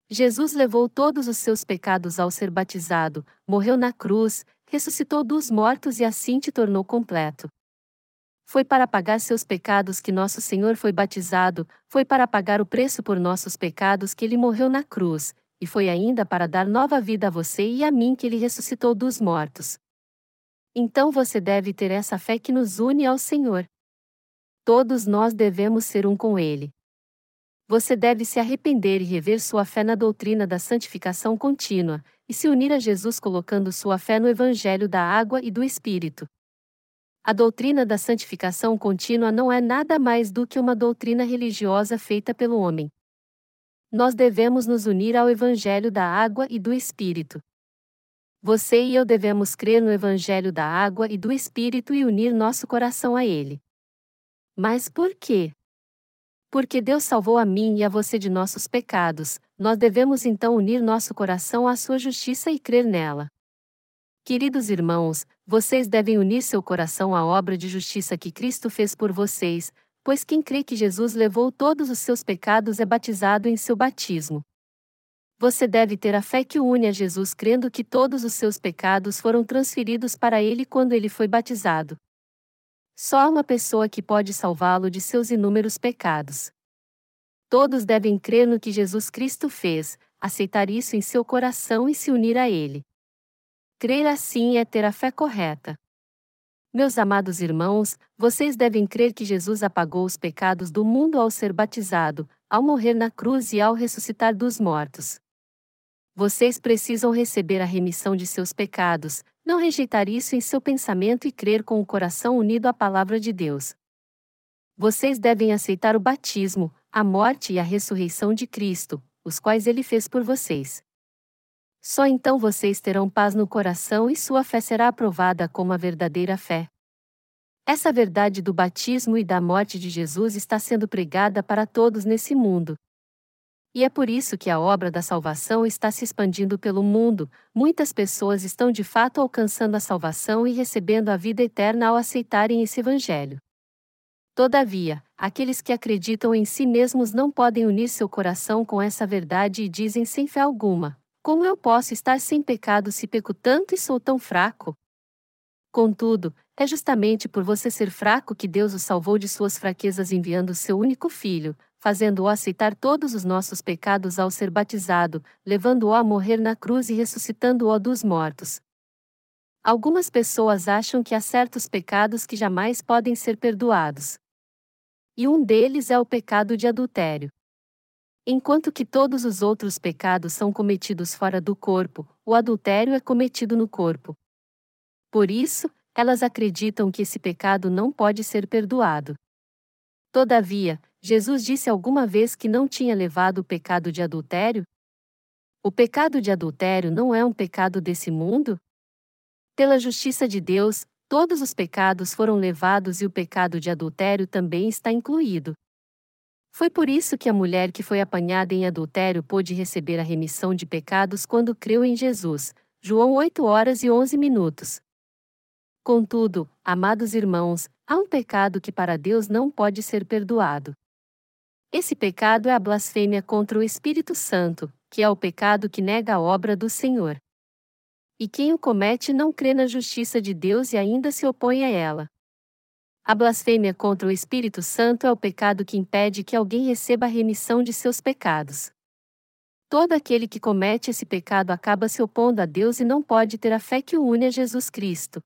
Jesus levou todos os seus pecados ao ser batizado, morreu na cruz, ressuscitou dos mortos e assim te tornou completo. Foi para pagar seus pecados que nosso Senhor foi batizado, foi para pagar o preço por nossos pecados que ele morreu na cruz, e foi ainda para dar nova vida a você e a mim que ele ressuscitou dos mortos. Então você deve ter essa fé que nos une ao Senhor. Todos nós devemos ser um com Ele. Você deve se arrepender e rever sua fé na doutrina da santificação contínua, e se unir a Jesus colocando sua fé no Evangelho da água e do Espírito. A doutrina da santificação contínua não é nada mais do que uma doutrina religiosa feita pelo homem. Nós devemos nos unir ao Evangelho da água e do Espírito. Você e eu devemos crer no Evangelho da água e do Espírito e unir nosso coração a ele. Mas por quê? Porque Deus salvou a mim e a você de nossos pecados, nós devemos então unir nosso coração à sua justiça e crer nela. Queridos irmãos, vocês devem unir seu coração à obra de justiça que Cristo fez por vocês, pois quem crê que Jesus levou todos os seus pecados é batizado em seu batismo. Você deve ter a fé que une a Jesus crendo que todos os seus pecados foram transferidos para ele quando ele foi batizado. Só há uma pessoa que pode salvá-lo de seus inúmeros pecados. Todos devem crer no que Jesus Cristo fez, aceitar isso em seu coração e se unir a ele. Crer assim é ter a fé correta. Meus amados irmãos, vocês devem crer que Jesus apagou os pecados do mundo ao ser batizado, ao morrer na cruz e ao ressuscitar dos mortos. Vocês precisam receber a remissão de seus pecados, não rejeitar isso em seu pensamento e crer com o coração unido à palavra de Deus. Vocês devem aceitar o batismo, a morte e a ressurreição de Cristo, os quais ele fez por vocês. Só então vocês terão paz no coração e sua fé será aprovada como a verdadeira fé. Essa verdade do batismo e da morte de Jesus está sendo pregada para todos nesse mundo, e é por isso que a obra da salvação está se expandindo pelo mundo, muitas pessoas estão de fato alcançando a salvação e recebendo a vida eterna ao aceitarem esse Evangelho. Todavia, aqueles que acreditam em si mesmos não podem unir seu coração com essa verdade e dizem sem fé alguma: Como eu posso estar sem pecado se peco tanto e sou tão fraco? Contudo, é justamente por você ser fraco que Deus o salvou de suas fraquezas enviando seu único filho, fazendo-o aceitar todos os nossos pecados ao ser batizado, levando-o a morrer na cruz e ressuscitando-o dos mortos. Algumas pessoas acham que há certos pecados que jamais podem ser perdoados. E um deles é o pecado de adultério. Enquanto que todos os outros pecados são cometidos fora do corpo, o adultério é cometido no corpo. Por isso, elas acreditam que esse pecado não pode ser perdoado. Todavia, Jesus disse alguma vez que não tinha levado o pecado de adultério? O pecado de adultério não é um pecado desse mundo? Pela justiça de Deus, todos os pecados foram levados e o pecado de adultério também está incluído. Foi por isso que a mulher que foi apanhada em adultério pôde receber a remissão de pecados quando creu em Jesus. João 8 horas e 11 minutos. Contudo, amados irmãos, há um pecado que para Deus não pode ser perdoado. Esse pecado é a blasfêmia contra o Espírito Santo, que é o pecado que nega a obra do Senhor. E quem o comete não crê na justiça de Deus e ainda se opõe a ela. A blasfêmia contra o Espírito Santo é o pecado que impede que alguém receba a remissão de seus pecados. Todo aquele que comete esse pecado acaba se opondo a Deus e não pode ter a fé que o une a Jesus Cristo.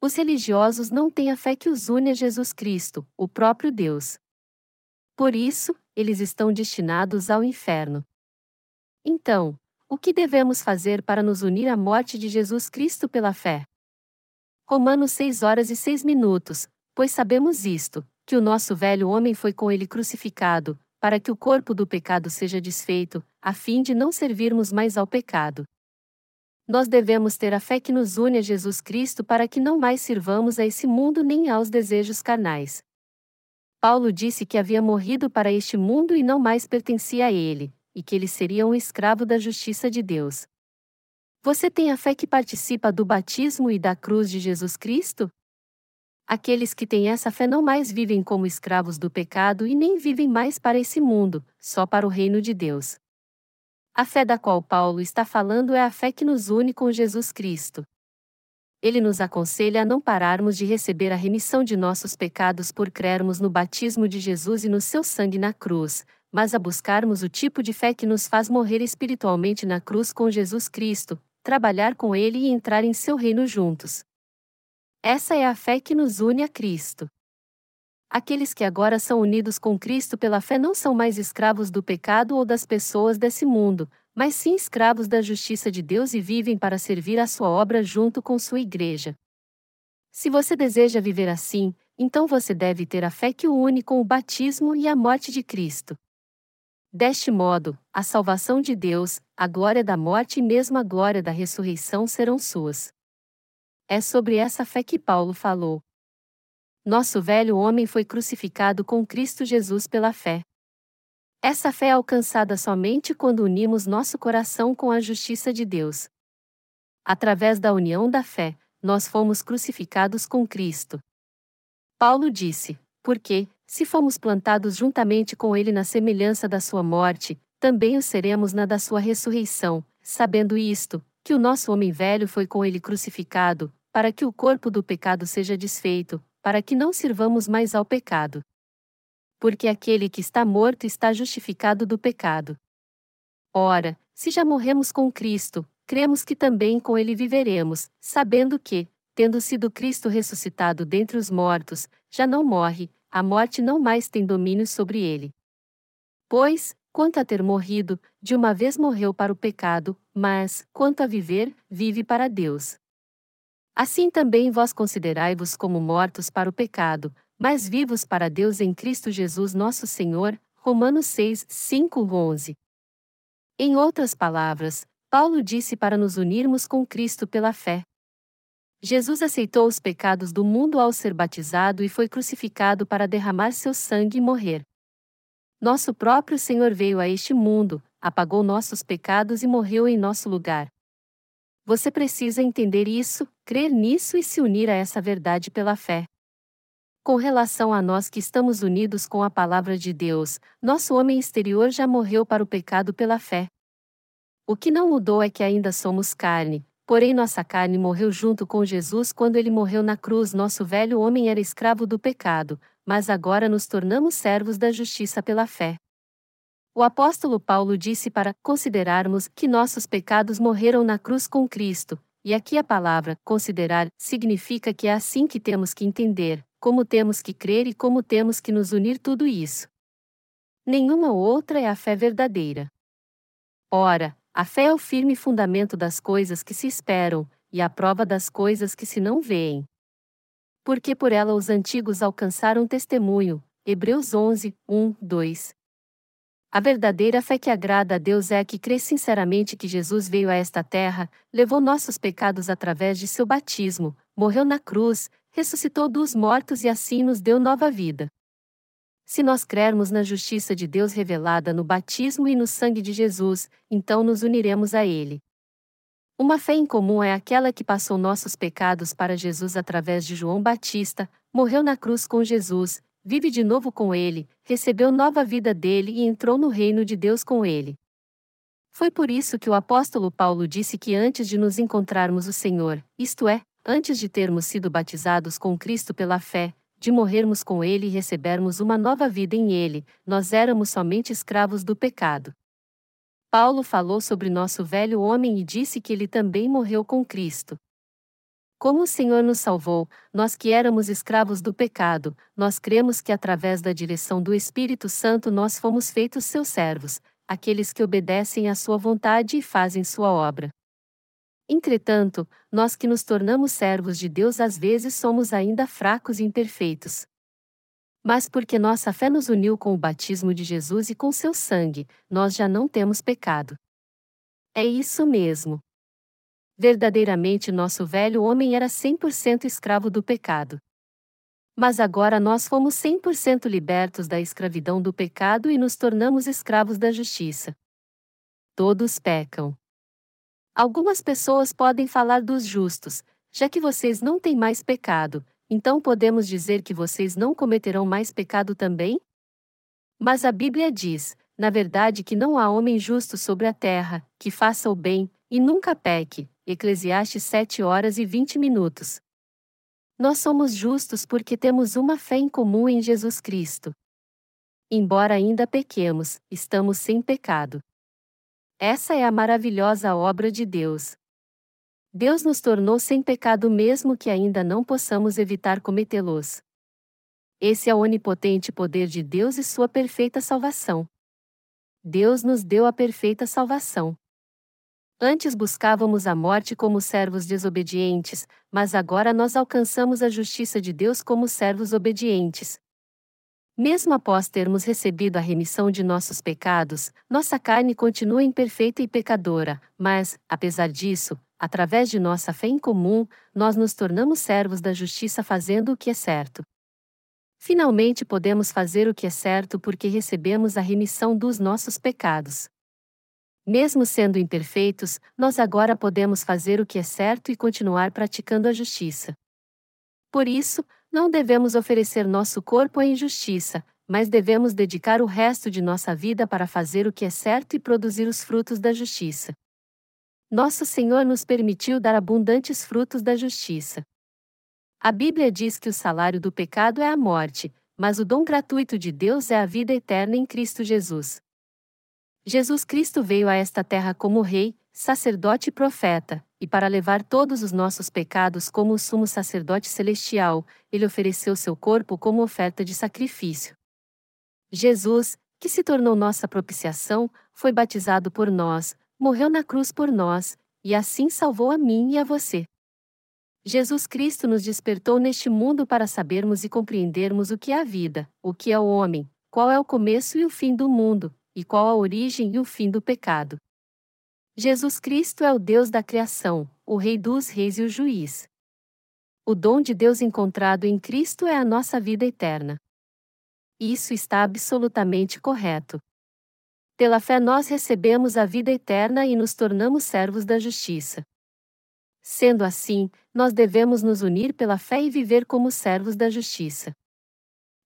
Os religiosos não têm a fé que os une a Jesus Cristo, o próprio Deus. Por isso, eles estão destinados ao inferno. Então, o que devemos fazer para nos unir à morte de Jesus Cristo pela fé? Romanos 6 horas e 6 minutos, pois sabemos isto, que o nosso velho homem foi com ele crucificado, para que o corpo do pecado seja desfeito, a fim de não servirmos mais ao pecado. Nós devemos ter a fé que nos une a Jesus Cristo para que não mais sirvamos a esse mundo nem aos desejos carnais. Paulo disse que havia morrido para este mundo e não mais pertencia a ele, e que ele seria um escravo da justiça de Deus. Você tem a fé que participa do batismo e da cruz de Jesus Cristo? Aqueles que têm essa fé não mais vivem como escravos do pecado e nem vivem mais para esse mundo, só para o reino de Deus. A fé da qual Paulo está falando é a fé que nos une com Jesus Cristo ele nos aconselha a não pararmos de receber a remissão de nossos pecados por crermos no batismo de Jesus e no seu sangue na cruz, mas a buscarmos o tipo de fé que nos faz morrer espiritualmente na cruz com Jesus Cristo, trabalhar com Ele e entrar em seu reino juntos. Essa é a fé que nos une a Cristo. Aqueles que agora são unidos com Cristo pela fé não são mais escravos do pecado ou das pessoas desse mundo, mas sim escravos da justiça de Deus e vivem para servir a sua obra junto com sua igreja. Se você deseja viver assim, então você deve ter a fé que o une com o batismo e a morte de Cristo. Deste modo, a salvação de Deus, a glória da morte e mesmo a glória da ressurreição serão suas. É sobre essa fé que Paulo falou. Nosso velho homem foi crucificado com Cristo Jesus pela fé. Essa fé é alcançada somente quando unimos nosso coração com a justiça de Deus. Através da união da fé, nós fomos crucificados com Cristo. Paulo disse: Porque, se fomos plantados juntamente com Ele na semelhança da Sua morte, também o seremos na da sua ressurreição, sabendo isto, que o nosso homem velho foi com ele crucificado, para que o corpo do pecado seja desfeito, para que não sirvamos mais ao pecado. Porque aquele que está morto está justificado do pecado. Ora, se já morremos com Cristo, cremos que também com ele viveremos, sabendo que, tendo sido Cristo ressuscitado dentre os mortos, já não morre, a morte não mais tem domínio sobre ele. Pois, quanto a ter morrido, de uma vez morreu para o pecado, mas, quanto a viver, vive para Deus. Assim também vós considerai-vos como mortos para o pecado, mas vivos para Deus em Cristo Jesus nosso Senhor. Romanos 6, 5, 11. Em outras palavras, Paulo disse para nos unirmos com Cristo pela fé. Jesus aceitou os pecados do mundo ao ser batizado e foi crucificado para derramar seu sangue e morrer. Nosso próprio Senhor veio a este mundo, apagou nossos pecados e morreu em nosso lugar. Você precisa entender isso, crer nisso e se unir a essa verdade pela fé. Com relação a nós que estamos unidos com a palavra de Deus, nosso homem exterior já morreu para o pecado pela fé. O que não mudou é que ainda somos carne, porém nossa carne morreu junto com Jesus quando ele morreu na cruz. Nosso velho homem era escravo do pecado, mas agora nos tornamos servos da justiça pela fé. O apóstolo Paulo disse para considerarmos que nossos pecados morreram na cruz com Cristo, e aqui a palavra considerar significa que é assim que temos que entender, como temos que crer e como temos que nos unir tudo isso. Nenhuma outra é a fé verdadeira. Ora, a fé é o firme fundamento das coisas que se esperam, e a prova das coisas que se não veem porque por ela os antigos alcançaram testemunho. Hebreus 11, 1, 2. A verdadeira fé que agrada a Deus é a que crê sinceramente que Jesus veio a esta terra, levou nossos pecados através de seu batismo, morreu na cruz, ressuscitou dos mortos e assim nos deu nova vida. Se nós crermos na justiça de Deus revelada no batismo e no sangue de Jesus, então nos uniremos a Ele. Uma fé em comum é aquela que passou nossos pecados para Jesus através de João Batista, morreu na cruz com Jesus, vive de novo com ele, recebeu nova vida dele e entrou no reino de Deus com ele. Foi por isso que o apóstolo Paulo disse que antes de nos encontrarmos o Senhor, isto é, antes de termos sido batizados com Cristo pela fé, de morrermos com ele e recebermos uma nova vida em ele, nós éramos somente escravos do pecado. Paulo falou sobre nosso velho homem e disse que ele também morreu com Cristo. Como o Senhor nos salvou, nós que éramos escravos do pecado, nós cremos que através da direção do Espírito Santo nós fomos feitos seus servos, aqueles que obedecem à sua vontade e fazem sua obra. Entretanto, nós que nos tornamos servos de Deus às vezes somos ainda fracos e imperfeitos mas porque nossa fé nos uniu com o batismo de Jesus e com seu sangue, nós já não temos pecado. É isso mesmo. Verdadeiramente nosso velho homem era 100% escravo do pecado. Mas agora nós fomos 100% libertos da escravidão do pecado e nos tornamos escravos da justiça. Todos pecam. Algumas pessoas podem falar dos justos, já que vocês não têm mais pecado, então podemos dizer que vocês não cometerão mais pecado também? Mas a Bíblia diz, na verdade, que não há homem justo sobre a terra, que faça o bem, e nunca peque. Eclesiastes 7 horas e 20 minutos. Nós somos justos porque temos uma fé em comum em Jesus Cristo. Embora ainda pequemos, estamos sem pecado. Essa é a maravilhosa obra de Deus. Deus nos tornou sem pecado mesmo que ainda não possamos evitar cometê-los. Esse é o onipotente poder de Deus e sua perfeita salvação. Deus nos deu a perfeita salvação. Antes buscávamos a morte como servos desobedientes, mas agora nós alcançamos a justiça de Deus como servos obedientes. Mesmo após termos recebido a remissão de nossos pecados, nossa carne continua imperfeita e pecadora, mas, apesar disso, através de nossa fé em comum, nós nos tornamos servos da justiça fazendo o que é certo. Finalmente podemos fazer o que é certo porque recebemos a remissão dos nossos pecados. Mesmo sendo imperfeitos, nós agora podemos fazer o que é certo e continuar praticando a justiça. Por isso, não devemos oferecer nosso corpo à injustiça, mas devemos dedicar o resto de nossa vida para fazer o que é certo e produzir os frutos da justiça. Nosso Senhor nos permitiu dar abundantes frutos da justiça. A Bíblia diz que o salário do pecado é a morte, mas o dom gratuito de Deus é a vida eterna em Cristo Jesus. Jesus Cristo veio a esta terra como Rei, sacerdote e profeta, e para levar todos os nossos pecados como o sumo sacerdote celestial, ele ofereceu seu corpo como oferta de sacrifício. Jesus, que se tornou nossa propiciação, foi batizado por nós, morreu na cruz por nós, e assim salvou a mim e a você. Jesus Cristo nos despertou neste mundo para sabermos e compreendermos o que é a vida, o que é o homem, qual é o começo e o fim do mundo, e qual a origem e o fim do pecado. Jesus Cristo é o Deus da criação, o Rei dos Reis e o Juiz. O dom de Deus encontrado em Cristo é a nossa vida eterna. Isso está absolutamente correto. Pela fé nós recebemos a vida eterna e nos tornamos servos da justiça. Sendo assim, nós devemos nos unir pela fé e viver como servos da justiça.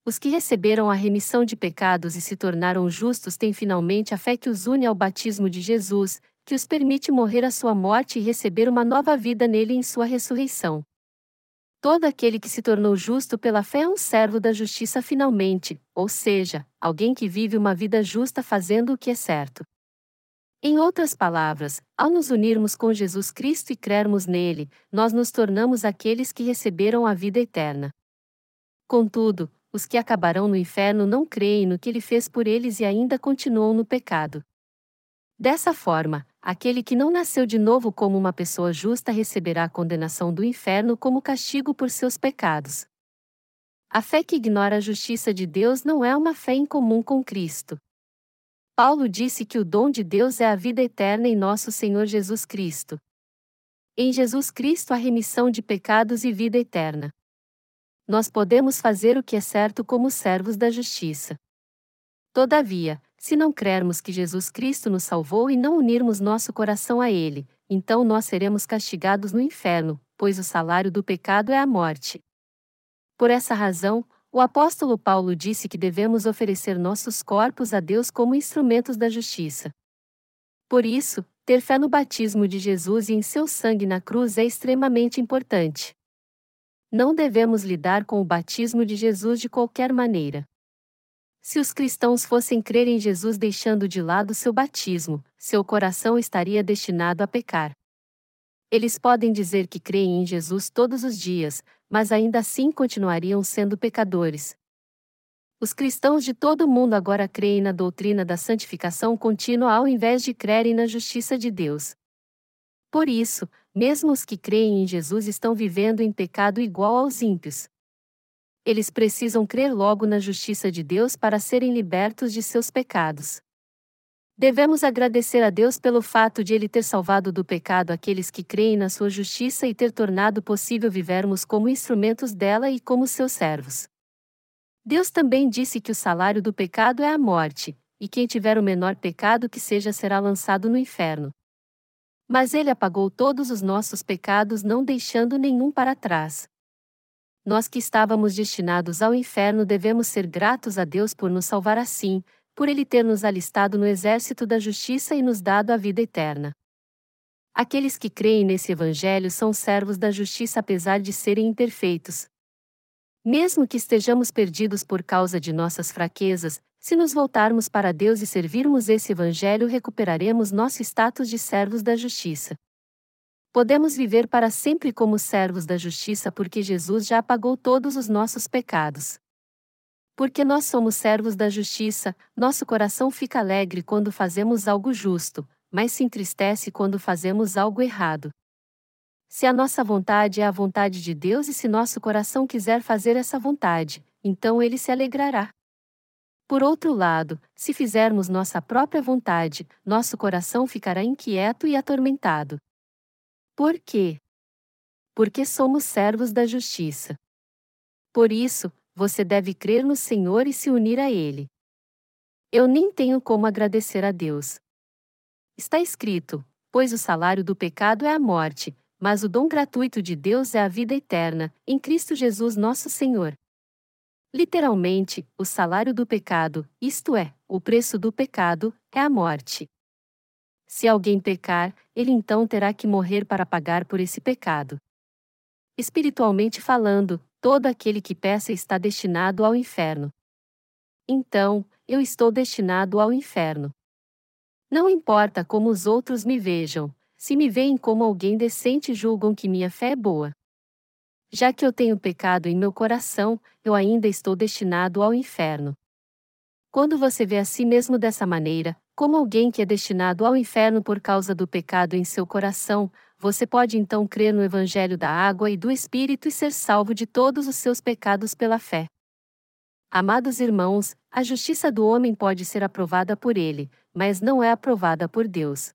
Os que receberam a remissão de pecados e se tornaram justos têm finalmente a fé que os une ao batismo de Jesus, que os permite morrer a sua morte e receber uma nova vida nele em sua ressurreição. Todo aquele que se tornou justo pela fé é um servo da justiça finalmente, ou seja, alguém que vive uma vida justa fazendo o que é certo. Em outras palavras, ao nos unirmos com Jesus Cristo e crermos nele, nós nos tornamos aqueles que receberam a vida eterna. Contudo, os que acabarão no inferno não creem no que ele fez por eles e ainda continuam no pecado. Dessa forma, aquele que não nasceu de novo como uma pessoa justa receberá a condenação do inferno como castigo por seus pecados. A fé que ignora a justiça de Deus não é uma fé em comum com Cristo. Paulo disse que o dom de Deus é a vida eterna em nosso Senhor Jesus Cristo. Em Jesus Cristo há remissão de pecados e vida eterna. Nós podemos fazer o que é certo como servos da justiça. Todavia, se não crermos que Jesus Cristo nos salvou e não unirmos nosso coração a Ele, então nós seremos castigados no inferno, pois o salário do pecado é a morte. Por essa razão, o apóstolo Paulo disse que devemos oferecer nossos corpos a Deus como instrumentos da justiça. Por isso, ter fé no batismo de Jesus e em seu sangue na cruz é extremamente importante. Não devemos lidar com o batismo de Jesus de qualquer maneira. Se os cristãos fossem crer em Jesus deixando de lado seu batismo, seu coração estaria destinado a pecar. Eles podem dizer que creem em Jesus todos os dias, mas ainda assim continuariam sendo pecadores. Os cristãos de todo o mundo agora creem na doutrina da santificação contínua ao invés de crerem na justiça de Deus. Por isso, mesmo os que creem em Jesus estão vivendo em pecado igual aos ímpios eles precisam crer logo na justiça de Deus para serem libertos de seus pecados. Devemos agradecer a Deus pelo fato de Ele ter salvado do pecado aqueles que creem na sua justiça e ter tornado possível vivermos como instrumentos dela e como seus servos. Deus também disse que o salário do pecado é a morte, e quem tiver o menor pecado que seja será lançado no inferno. Mas Ele apagou todos os nossos pecados, não deixando nenhum para trás nós que estávamos destinados ao inferno devemos ser gratos a Deus por nos salvar assim, por Ele ter nos alistado no exército da justiça e nos dado a vida eterna. Aqueles que creem nesse Evangelho são servos da justiça apesar de serem imperfeitos. Mesmo que estejamos perdidos por causa de nossas fraquezas, se nos voltarmos para Deus e servirmos esse Evangelho, recuperaremos nosso status de servos da justiça. Podemos viver para sempre como servos da justiça porque Jesus já apagou todos os nossos pecados. Porque nós somos servos da justiça, nosso coração fica alegre quando fazemos algo justo, mas se entristece quando fazemos algo errado. Se a nossa vontade é a vontade de Deus e se nosso coração quiser fazer essa vontade, então ele se alegrará. Por outro lado, se fizermos nossa própria vontade, nosso coração ficará inquieto e atormentado. Por quê? Porque somos servos da justiça. Por isso, você deve crer no Senhor e se unir a Ele. Eu nem tenho como agradecer a Deus. Está escrito: pois o salário do pecado é a morte, mas o dom gratuito de Deus é a vida eterna, em Cristo Jesus nosso Senhor. Literalmente, o salário do pecado, isto é, o preço do pecado, é a morte. Se alguém pecar, ele então terá que morrer para pagar por esse pecado. Espiritualmente falando, todo aquele que peça está destinado ao inferno. Então, eu estou destinado ao inferno. Não importa como os outros me vejam, se me veem como alguém decente julgam que minha fé é boa. Já que eu tenho pecado em meu coração, eu ainda estou destinado ao inferno. Quando você vê a si mesmo dessa maneira, como alguém que é destinado ao inferno por causa do pecado em seu coração, você pode então crer no Evangelho da água e do Espírito e ser salvo de todos os seus pecados pela fé. Amados irmãos, a justiça do homem pode ser aprovada por ele, mas não é aprovada por Deus.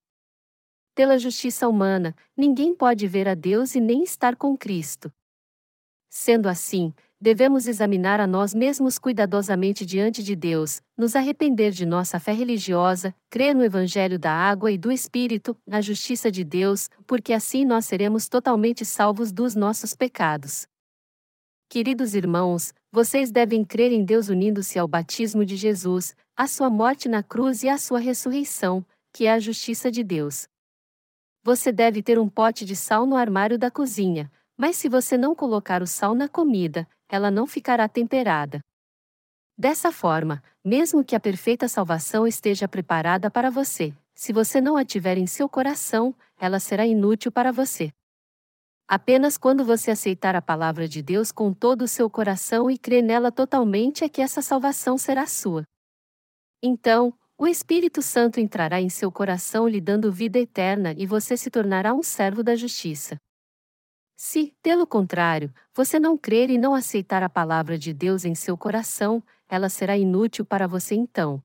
Pela justiça humana, ninguém pode ver a Deus e nem estar com Cristo. Sendo assim, devemos examinar a nós mesmos cuidadosamente diante de Deus, nos arrepender de nossa fé religiosa, crer no Evangelho da água e do Espírito, na justiça de Deus, porque assim nós seremos totalmente salvos dos nossos pecados. Queridos irmãos, vocês devem crer em Deus unindo-se ao batismo de Jesus, à sua morte na cruz e à sua ressurreição, que é a justiça de Deus. Você deve ter um pote de sal no armário da cozinha, mas se você não colocar o sal na comida, ela não ficará temperada. Dessa forma, mesmo que a perfeita salvação esteja preparada para você, se você não a tiver em seu coração, ela será inútil para você. Apenas quando você aceitar a palavra de Deus com todo o seu coração e crer nela totalmente é que essa salvação será sua. Então, o Espírito Santo entrará em seu coração lhe dando vida eterna e você se tornará um servo da justiça. Se, pelo contrário, você não crer e não aceitar a palavra de Deus em seu coração, ela será inútil para você então.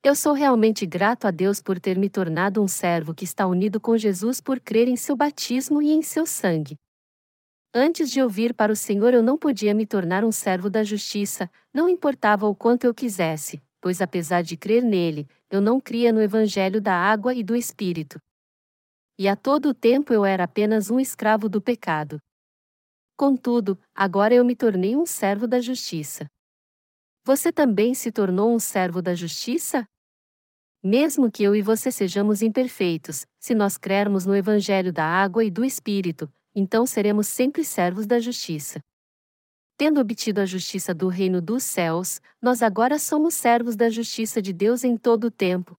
Eu sou realmente grato a Deus por ter me tornado um servo que está unido com Jesus por crer em seu batismo e em seu sangue. Antes de ouvir para o Senhor, eu não podia me tornar um servo da justiça, não importava o quanto eu quisesse, pois apesar de crer nele, eu não cria no Evangelho da água e do Espírito e a todo o tempo eu era apenas um escravo do pecado. Contudo, agora eu me tornei um servo da justiça. Você também se tornou um servo da justiça? Mesmo que eu e você sejamos imperfeitos, se nós crermos no Evangelho da água e do Espírito, então seremos sempre servos da justiça. Tendo obtido a justiça do reino dos céus, nós agora somos servos da justiça de Deus em todo o tempo,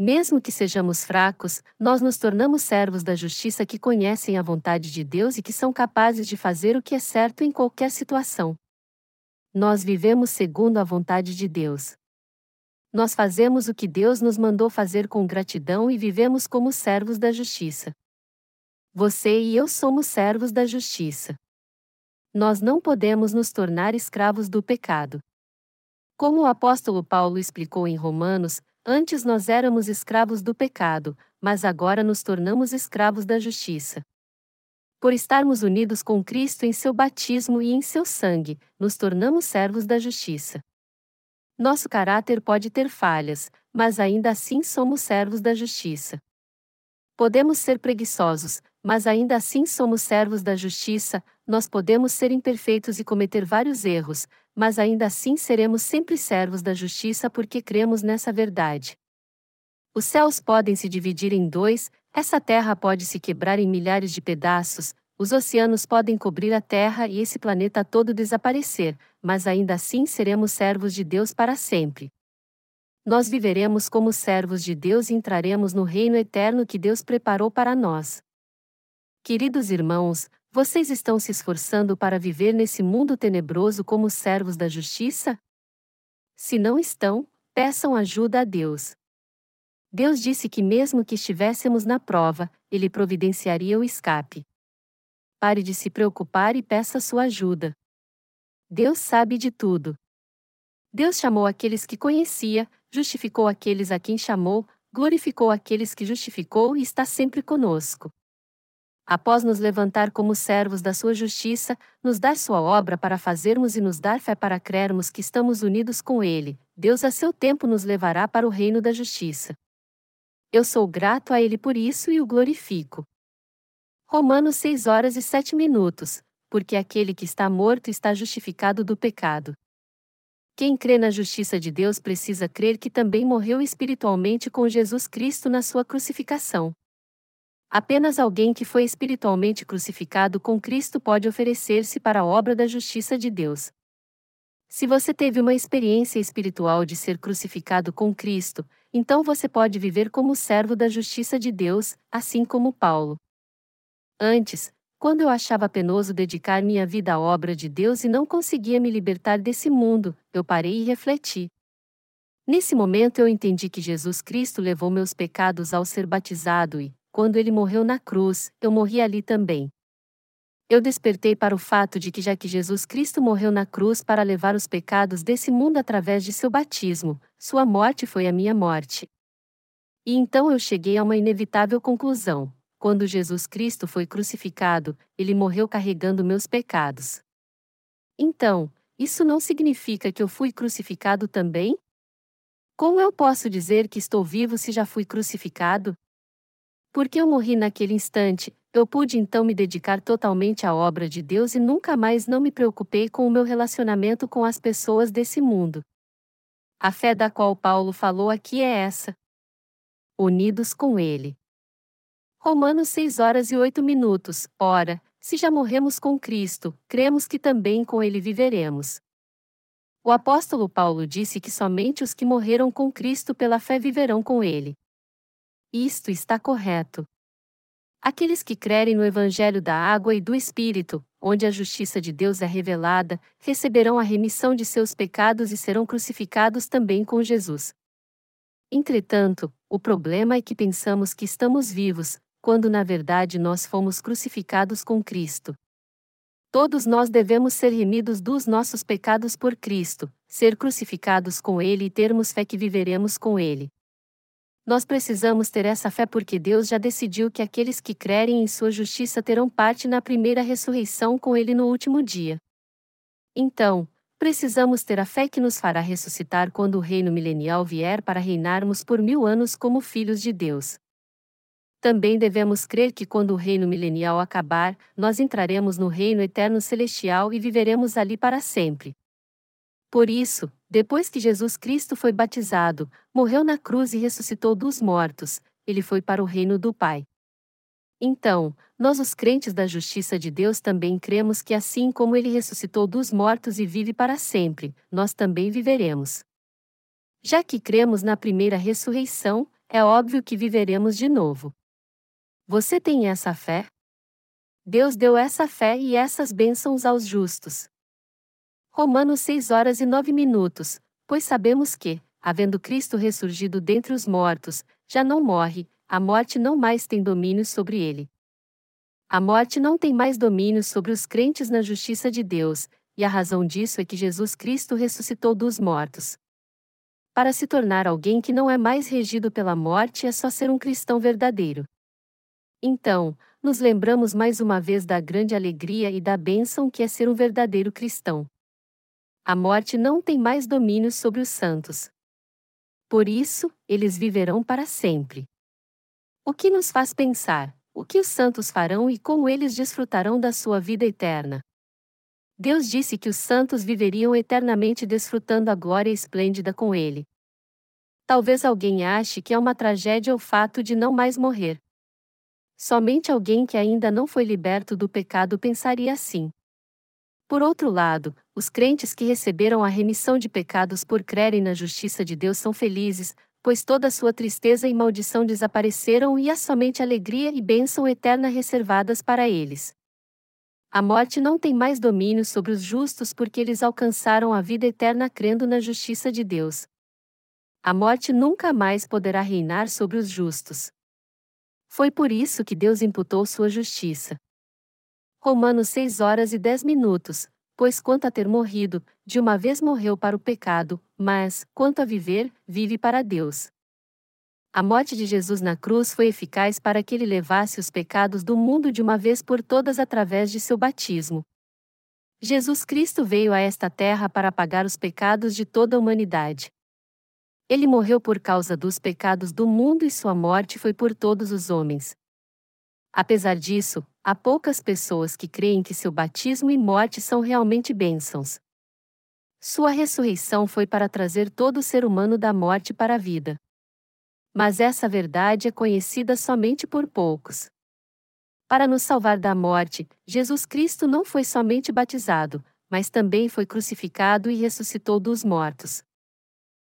mesmo que sejamos fracos, nós nos tornamos servos da justiça que conhecem a vontade de Deus e que são capazes de fazer o que é certo em qualquer situação. Nós vivemos segundo a vontade de Deus. Nós fazemos o que Deus nos mandou fazer com gratidão e vivemos como servos da justiça. Você e eu somos servos da justiça. Nós não podemos nos tornar escravos do pecado. Como o apóstolo Paulo explicou em Romanos, Antes nós éramos escravos do pecado, mas agora nos tornamos escravos da justiça. Por estarmos unidos com Cristo em seu batismo e em seu sangue, nos tornamos servos da justiça. Nosso caráter pode ter falhas, mas ainda assim somos servos da justiça. Podemos ser preguiçosos, mas ainda assim somos servos da justiça, nós podemos ser imperfeitos e cometer vários erros, mas ainda assim seremos sempre servos da justiça porque cremos nessa verdade. Os céus podem se dividir em dois, essa terra pode se quebrar em milhares de pedaços, os oceanos podem cobrir a terra e esse planeta todo desaparecer, mas ainda assim seremos servos de Deus para sempre. Nós viveremos como servos de Deus e entraremos no reino eterno que Deus preparou para nós. Queridos irmãos, vocês estão se esforçando para viver nesse mundo tenebroso como servos da justiça? Se não estão, peçam ajuda a Deus. Deus disse que, mesmo que estivéssemos na prova, Ele providenciaria o escape. Pare de se preocupar e peça sua ajuda. Deus sabe de tudo. Deus chamou aqueles que conhecia, justificou aqueles a quem chamou, glorificou aqueles que justificou e está sempre conosco após nos levantar como servos da sua justiça, nos dar sua obra para fazermos e nos dar fé para crermos que estamos unidos com Ele, Deus a seu tempo nos levará para o reino da justiça. Eu sou grato a Ele por isso e o glorifico. Romanos 6 horas e 7 minutos. porque aquele que está morto está justificado do pecado. Quem crê na justiça de Deus precisa crer que também morreu espiritualmente com Jesus Cristo na sua crucificação. Apenas alguém que foi espiritualmente crucificado com Cristo pode oferecer-se para a obra da justiça de Deus. Se você teve uma experiência espiritual de ser crucificado com Cristo, então você pode viver como servo da justiça de Deus, assim como Paulo. Antes, quando eu achava penoso dedicar minha vida à obra de Deus e não conseguia me libertar desse mundo, eu parei e refleti. Nesse momento eu entendi que Jesus Cristo levou meus pecados ao ser batizado e, quando ele morreu na cruz, eu morri ali também. Eu despertei para o fato de que, já que Jesus Cristo morreu na cruz para levar os pecados desse mundo através de seu batismo, sua morte foi a minha morte. E então eu cheguei a uma inevitável conclusão: quando Jesus Cristo foi crucificado, ele morreu carregando meus pecados. Então, isso não significa que eu fui crucificado também? Como eu posso dizer que estou vivo se já fui crucificado? Porque eu morri naquele instante, eu pude então me dedicar totalmente à obra de Deus e nunca mais não me preocupei com o meu relacionamento com as pessoas desse mundo. A fé da qual Paulo falou aqui é essa. Unidos com Ele. Romanos 6 horas e 8 minutos. Ora, se já morremos com Cristo, cremos que também com ele viveremos. O apóstolo Paulo disse que somente os que morreram com Cristo pela fé viverão com ele. Isto está correto. Aqueles que crerem no Evangelho da água e do Espírito, onde a justiça de Deus é revelada, receberão a remissão de seus pecados e serão crucificados também com Jesus. Entretanto, o problema é que pensamos que estamos vivos, quando na verdade nós fomos crucificados com Cristo. Todos nós devemos ser remidos dos nossos pecados por Cristo, ser crucificados com Ele e termos fé que viveremos com Ele. Nós precisamos ter essa fé porque Deus já decidiu que aqueles que crerem em Sua justiça terão parte na primeira ressurreição com Ele no último dia. Então, precisamos ter a fé que nos fará ressuscitar quando o reino milenial vier para reinarmos por mil anos como filhos de Deus. Também devemos crer que quando o reino milenial acabar, nós entraremos no reino eterno celestial e viveremos ali para sempre. Por isso, depois que Jesus Cristo foi batizado, morreu na cruz e ressuscitou dos mortos, ele foi para o reino do Pai. Então, nós, os crentes da justiça de Deus, também cremos que, assim como ele ressuscitou dos mortos e vive para sempre, nós também viveremos. Já que cremos na primeira ressurreição, é óbvio que viveremos de novo. Você tem essa fé? Deus deu essa fé e essas bênçãos aos justos. Romanos 6 horas e 9 minutos. Pois sabemos que, havendo Cristo ressurgido dentre os mortos, já não morre, a morte não mais tem domínio sobre ele. A morte não tem mais domínio sobre os crentes na justiça de Deus, e a razão disso é que Jesus Cristo ressuscitou dos mortos. Para se tornar alguém que não é mais regido pela morte é só ser um cristão verdadeiro. Então, nos lembramos mais uma vez da grande alegria e da bênção que é ser um verdadeiro cristão. A morte não tem mais domínio sobre os santos. Por isso, eles viverão para sempre. O que nos faz pensar, o que os santos farão e como eles desfrutarão da sua vida eterna? Deus disse que os santos viveriam eternamente desfrutando a glória esplêndida com Ele. Talvez alguém ache que é uma tragédia o fato de não mais morrer. Somente alguém que ainda não foi liberto do pecado pensaria assim. Por outro lado, os crentes que receberam a remissão de pecados por crerem na justiça de Deus são felizes, pois toda sua tristeza e maldição desapareceram e há somente alegria e bênção eterna reservadas para eles. A morte não tem mais domínio sobre os justos porque eles alcançaram a vida eterna crendo na justiça de Deus. A morte nunca mais poderá reinar sobre os justos. Foi por isso que Deus imputou sua justiça. Romanos 6 horas e 10 minutos. Pois quanto a ter morrido, de uma vez morreu para o pecado, mas, quanto a viver, vive para Deus. A morte de Jesus na cruz foi eficaz para que ele levasse os pecados do mundo de uma vez por todas através de seu batismo. Jesus Cristo veio a esta terra para pagar os pecados de toda a humanidade. Ele morreu por causa dos pecados do mundo e sua morte foi por todos os homens. Apesar disso, há poucas pessoas que creem que seu batismo e morte são realmente bênçãos. Sua ressurreição foi para trazer todo ser humano da morte para a vida. Mas essa verdade é conhecida somente por poucos. Para nos salvar da morte, Jesus Cristo não foi somente batizado, mas também foi crucificado e ressuscitou dos mortos.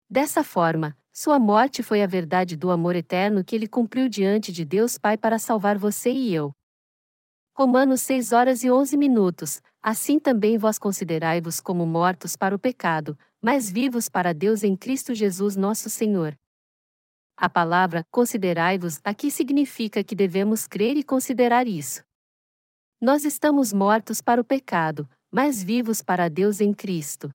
Dessa forma, sua morte foi a verdade do amor eterno que ele cumpriu diante de Deus Pai para salvar você e eu. Romanos 6 horas e 11 minutos. Assim também vós considerai-vos como mortos para o pecado, mas vivos para Deus em Cristo Jesus nosso Senhor. A palavra considerai-vos aqui significa que devemos crer e considerar isso. Nós estamos mortos para o pecado, mas vivos para Deus em Cristo.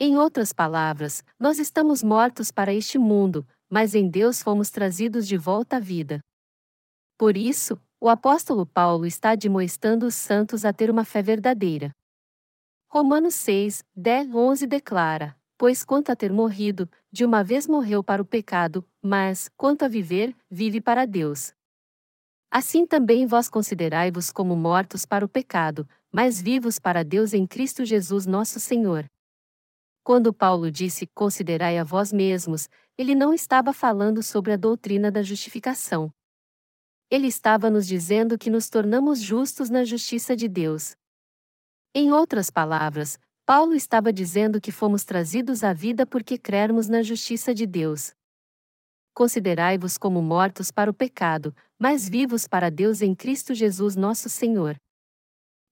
Em outras palavras, nós estamos mortos para este mundo, mas em Deus fomos trazidos de volta à vida. Por isso, o apóstolo Paulo está admoestando os santos a ter uma fé verdadeira. Romanos 6, 10, 11 declara: Pois quanto a ter morrido, de uma vez morreu para o pecado, mas, quanto a viver, vive para Deus. Assim também vós considerai-vos como mortos para o pecado, mas vivos para Deus em Cristo Jesus nosso Senhor. Quando Paulo disse considerai a vós mesmos, ele não estava falando sobre a doutrina da justificação ele estava nos dizendo que nos tornamos justos na justiça de Deus. Em outras palavras, Paulo estava dizendo que fomos trazidos à vida porque crermos na justiça de Deus. Considerai-vos como mortos para o pecado, mas vivos para Deus em Cristo Jesus nosso Senhor.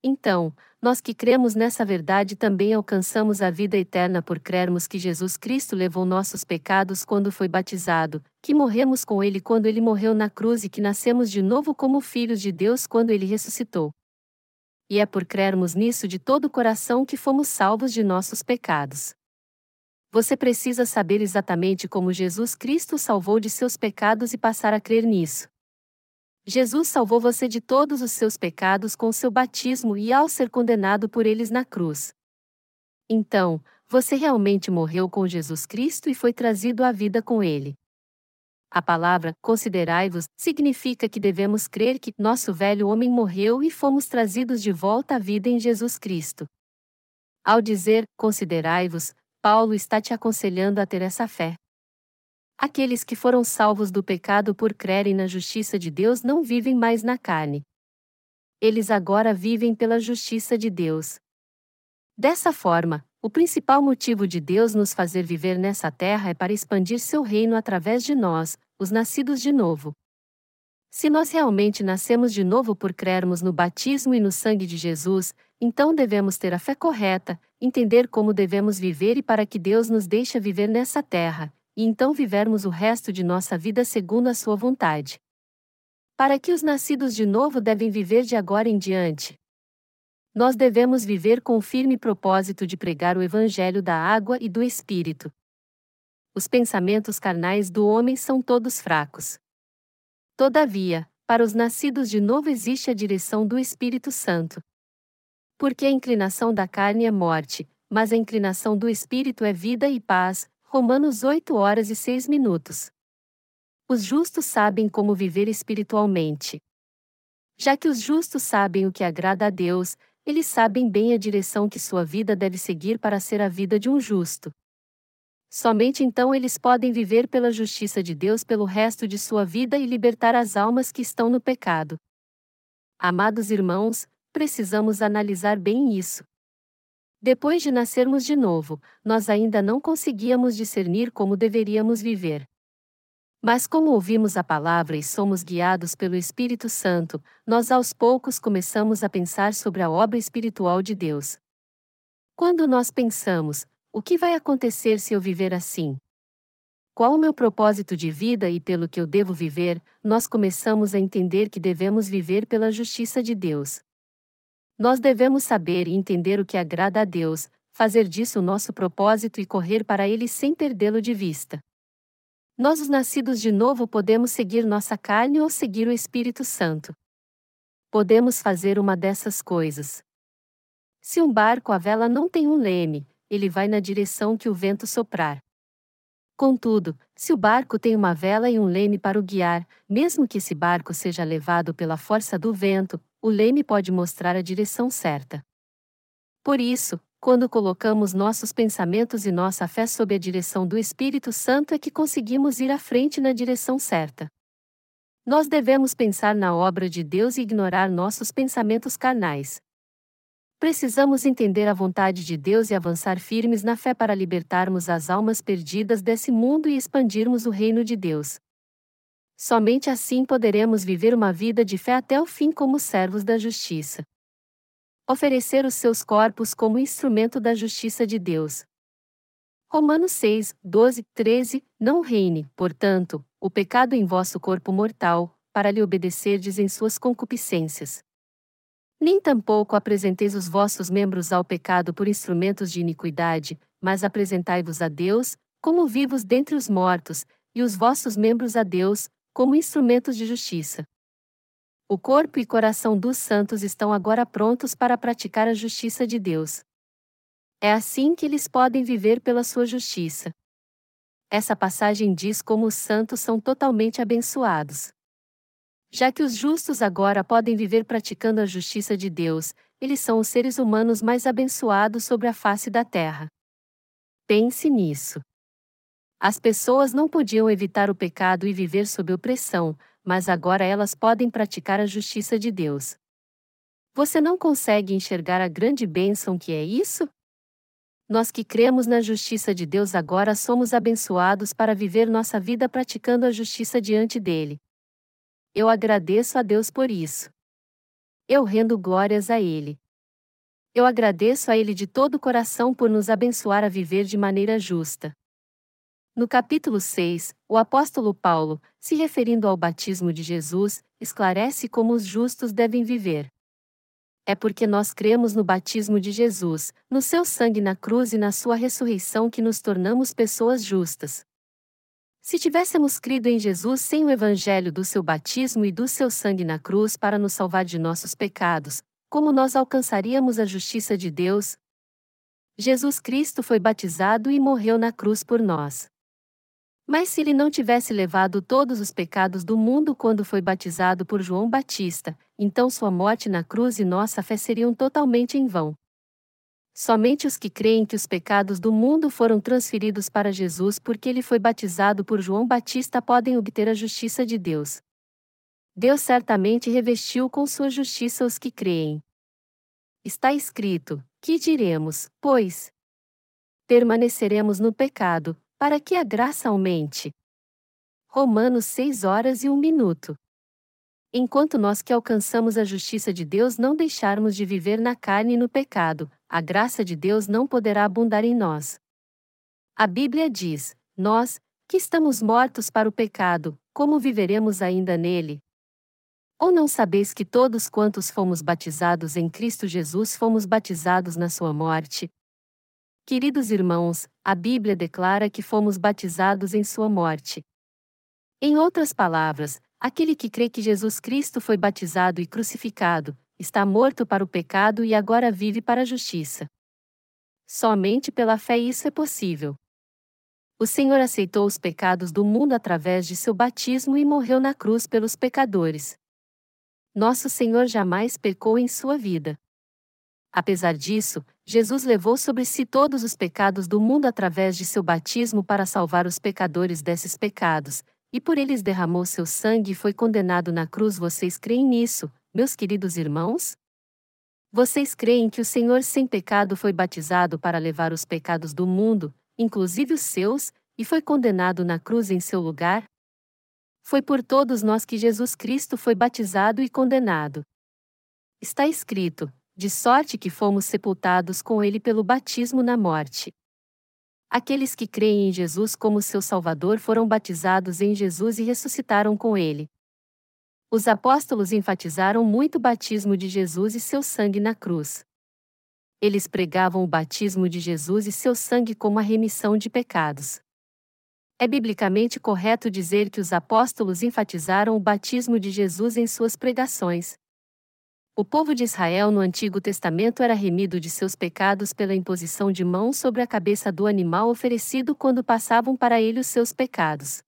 Então, nós que cremos nessa verdade também alcançamos a vida eterna por crermos que Jesus Cristo levou nossos pecados quando foi batizado, que morremos com ele quando ele morreu na cruz e que nascemos de novo como filhos de Deus quando ele ressuscitou. E é por crermos nisso de todo o coração que fomos salvos de nossos pecados. Você precisa saber exatamente como Jesus Cristo salvou de seus pecados e passar a crer nisso. Jesus salvou você de todos os seus pecados com seu batismo e ao ser condenado por eles na cruz. Então, você realmente morreu com Jesus Cristo e foi trazido à vida com ele. A palavra considerai-vos significa que devemos crer que nosso velho homem morreu e fomos trazidos de volta à vida em Jesus Cristo. Ao dizer considerai-vos, Paulo está te aconselhando a ter essa fé. Aqueles que foram salvos do pecado por crerem na justiça de Deus não vivem mais na carne. Eles agora vivem pela justiça de Deus. Dessa forma, o principal motivo de Deus nos fazer viver nessa terra é para expandir seu reino através de nós, os nascidos de novo. Se nós realmente nascemos de novo por crermos no batismo e no sangue de Jesus, então devemos ter a fé correta, entender como devemos viver e para que Deus nos deixe viver nessa terra, e então vivermos o resto de nossa vida segundo a sua vontade. Para que os nascidos de novo devem viver de agora em diante? Nós devemos viver com o firme propósito de pregar o Evangelho da água e do Espírito. Os pensamentos carnais do homem são todos fracos. Todavia, para os nascidos de novo existe a direção do Espírito Santo. Porque a inclinação da carne é morte, mas a inclinação do Espírito é vida e paz, Romanos 8 horas e 6 minutos. Os justos sabem como viver espiritualmente. Já que os justos sabem o que agrada a Deus, eles sabem bem a direção que sua vida deve seguir para ser a vida de um justo. Somente então eles podem viver pela justiça de Deus pelo resto de sua vida e libertar as almas que estão no pecado. Amados irmãos, precisamos analisar bem isso. Depois de nascermos de novo, nós ainda não conseguíamos discernir como deveríamos viver. Mas, como ouvimos a palavra e somos guiados pelo Espírito Santo, nós aos poucos começamos a pensar sobre a obra espiritual de Deus. Quando nós pensamos, o que vai acontecer se eu viver assim? Qual o meu propósito de vida e pelo que eu devo viver, nós começamos a entender que devemos viver pela justiça de Deus. Nós devemos saber e entender o que agrada a Deus, fazer disso o nosso propósito e correr para ele sem perdê-lo de vista. Nós, os nascidos de novo, podemos seguir nossa carne ou seguir o Espírito Santo. Podemos fazer uma dessas coisas. Se um barco à vela não tem um leme, ele vai na direção que o vento soprar. Contudo, se o barco tem uma vela e um leme para o guiar, mesmo que esse barco seja levado pela força do vento, o leme pode mostrar a direção certa. Por isso, quando colocamos nossos pensamentos e nossa fé sob a direção do Espírito Santo é que conseguimos ir à frente na direção certa. Nós devemos pensar na obra de Deus e ignorar nossos pensamentos carnais. Precisamos entender a vontade de Deus e avançar firmes na fé para libertarmos as almas perdidas desse mundo e expandirmos o reino de Deus. Somente assim poderemos viver uma vida de fé até o fim como servos da justiça. Oferecer os seus corpos como instrumento da justiça de Deus. Romanos 6, 12, 13 Não reine, portanto, o pecado em vosso corpo mortal, para lhe obedecerdes em suas concupiscências nem tampouco apresenteis os vossos membros ao pecado por instrumentos de iniquidade, mas apresentai-vos a Deus, como vivos dentre os mortos, e os vossos membros a Deus, como instrumentos de justiça. O corpo e coração dos santos estão agora prontos para praticar a justiça de Deus. É assim que eles podem viver pela sua justiça. Essa passagem diz como os santos são totalmente abençoados. Já que os justos agora podem viver praticando a justiça de Deus, eles são os seres humanos mais abençoados sobre a face da terra. Pense nisso. As pessoas não podiam evitar o pecado e viver sob opressão, mas agora elas podem praticar a justiça de Deus. Você não consegue enxergar a grande bênção que é isso? Nós que cremos na justiça de Deus agora somos abençoados para viver nossa vida praticando a justiça diante dele. Eu agradeço a Deus por isso. Eu rendo glórias a Ele. Eu agradeço a Ele de todo o coração por nos abençoar a viver de maneira justa. No capítulo 6, o apóstolo Paulo, se referindo ao batismo de Jesus, esclarece como os justos devem viver. É porque nós cremos no batismo de Jesus, no seu sangue na cruz e na sua ressurreição que nos tornamos pessoas justas. Se tivéssemos crido em Jesus sem o evangelho do seu batismo e do seu sangue na cruz para nos salvar de nossos pecados, como nós alcançaríamos a justiça de Deus? Jesus Cristo foi batizado e morreu na cruz por nós. Mas se ele não tivesse levado todos os pecados do mundo quando foi batizado por João Batista, então sua morte na cruz e nossa fé seriam totalmente em vão. Somente os que creem que os pecados do mundo foram transferidos para Jesus porque ele foi batizado por João Batista podem obter a justiça de Deus. Deus certamente revestiu com sua justiça os que creem. Está escrito: Que diremos, pois? Permaneceremos no pecado, para que a graça aumente. Romanos 6 horas e 1 minuto. Enquanto nós que alcançamos a justiça de Deus não deixarmos de viver na carne e no pecado, a graça de Deus não poderá abundar em nós. A Bíblia diz: Nós, que estamos mortos para o pecado, como viveremos ainda nele? Ou não sabeis que todos quantos fomos batizados em Cristo Jesus fomos batizados na sua morte? Queridos irmãos, a Bíblia declara que fomos batizados em sua morte. Em outras palavras, aquele que crê que Jesus Cristo foi batizado e crucificado, está morto para o pecado e agora vive para a justiça. Somente pela fé isso é possível. O Senhor aceitou os pecados do mundo através de seu batismo e morreu na cruz pelos pecadores. Nosso Senhor jamais pecou em sua vida. Apesar disso, Jesus levou sobre si todos os pecados do mundo através de seu batismo para salvar os pecadores desses pecados, e por eles derramou seu sangue e foi condenado na cruz. Vocês creem nisso, meus queridos irmãos? Vocês creem que o Senhor sem pecado foi batizado para levar os pecados do mundo, inclusive os seus, e foi condenado na cruz em seu lugar? Foi por todos nós que Jesus Cristo foi batizado e condenado. Está escrito: de sorte que fomos sepultados com ele pelo batismo na morte. Aqueles que creem em Jesus como seu Salvador foram batizados em Jesus e ressuscitaram com ele. Os apóstolos enfatizaram muito o batismo de Jesus e seu sangue na cruz. Eles pregavam o batismo de Jesus e seu sangue como a remissão de pecados. É biblicamente correto dizer que os apóstolos enfatizaram o batismo de Jesus em suas pregações. O povo de Israel no Antigo Testamento era remido de seus pecados pela imposição de mãos sobre a cabeça do animal oferecido quando passavam para ele os seus pecados.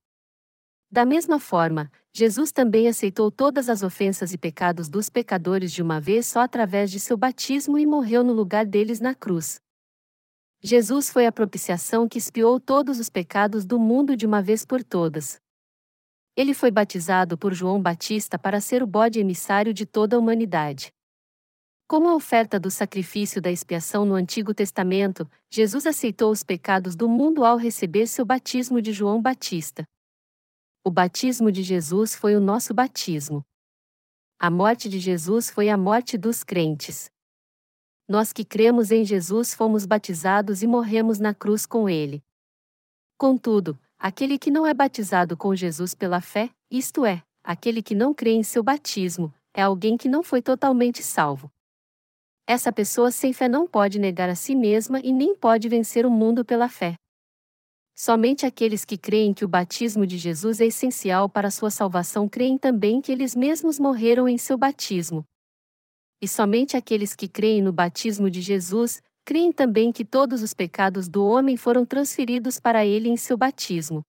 Da mesma forma, Jesus também aceitou todas as ofensas e pecados dos pecadores de uma vez só através de seu batismo e morreu no lugar deles na cruz. Jesus foi a propiciação que expiou todos os pecados do mundo de uma vez por todas. Ele foi batizado por João Batista para ser o bode emissário de toda a humanidade. Como a oferta do sacrifício da expiação no Antigo Testamento, Jesus aceitou os pecados do mundo ao receber seu batismo de João Batista. O batismo de Jesus foi o nosso batismo. A morte de Jesus foi a morte dos crentes. Nós que cremos em Jesus fomos batizados e morremos na cruz com ele. Contudo, aquele que não é batizado com Jesus pela fé, isto é, aquele que não crê em seu batismo, é alguém que não foi totalmente salvo. Essa pessoa sem fé não pode negar a si mesma e nem pode vencer o mundo pela fé. Somente aqueles que creem que o batismo de Jesus é essencial para sua salvação creem também que eles mesmos morreram em seu batismo. E somente aqueles que creem no batismo de Jesus, creem também que todos os pecados do homem foram transferidos para ele em seu batismo.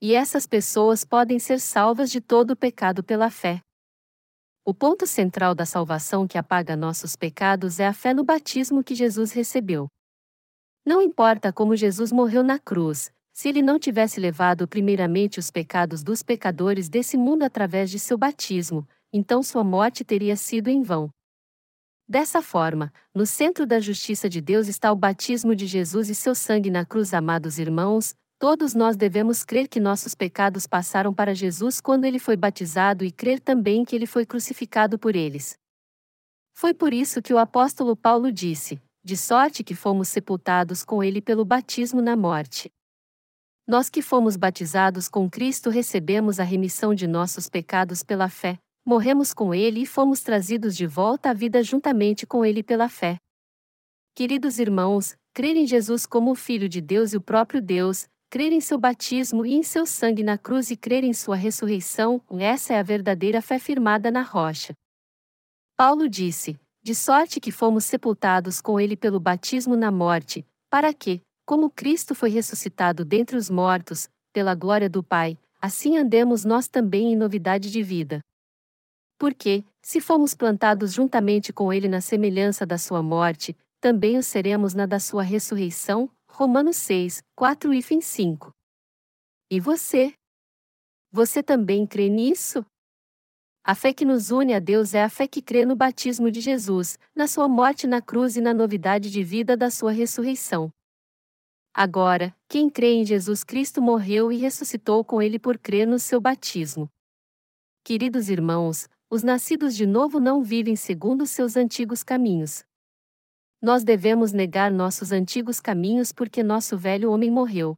E essas pessoas podem ser salvas de todo o pecado pela fé. O ponto central da salvação que apaga nossos pecados é a fé no batismo que Jesus recebeu. Não importa como Jesus morreu na cruz, se ele não tivesse levado primeiramente os pecados dos pecadores desse mundo através de seu batismo, então sua morte teria sido em vão. Dessa forma, no centro da justiça de Deus está o batismo de Jesus e seu sangue na cruz, amados irmãos. Todos nós devemos crer que nossos pecados passaram para Jesus quando ele foi batizado e crer também que ele foi crucificado por eles. Foi por isso que o apóstolo Paulo disse: de sorte que fomos sepultados com ele pelo batismo na morte. Nós que fomos batizados com Cristo recebemos a remissão de nossos pecados pela fé, morremos com ele e fomos trazidos de volta à vida juntamente com ele pela fé. Queridos irmãos, crer em Jesus como o Filho de Deus e o próprio Deus, crer em seu batismo e em seu sangue na cruz e crer em sua ressurreição, essa é a verdadeira fé firmada na rocha. Paulo disse: de sorte que fomos sepultados com ele pelo batismo na morte, para que, como Cristo foi ressuscitado dentre os mortos, pela glória do Pai, assim andemos nós também em novidade de vida. Porque, se fomos plantados juntamente com ele na semelhança da sua morte, também o seremos na da sua ressurreição. Romanos 6, 4 e 5. E você? Você também crê nisso? A fé que nos une a Deus é a fé que crê no batismo de Jesus, na sua morte na cruz e na novidade de vida da sua ressurreição. Agora, quem crê em Jesus Cristo morreu e ressuscitou com ele por crer no seu batismo. Queridos irmãos, os nascidos de novo não vivem segundo seus antigos caminhos. Nós devemos negar nossos antigos caminhos porque nosso velho homem morreu.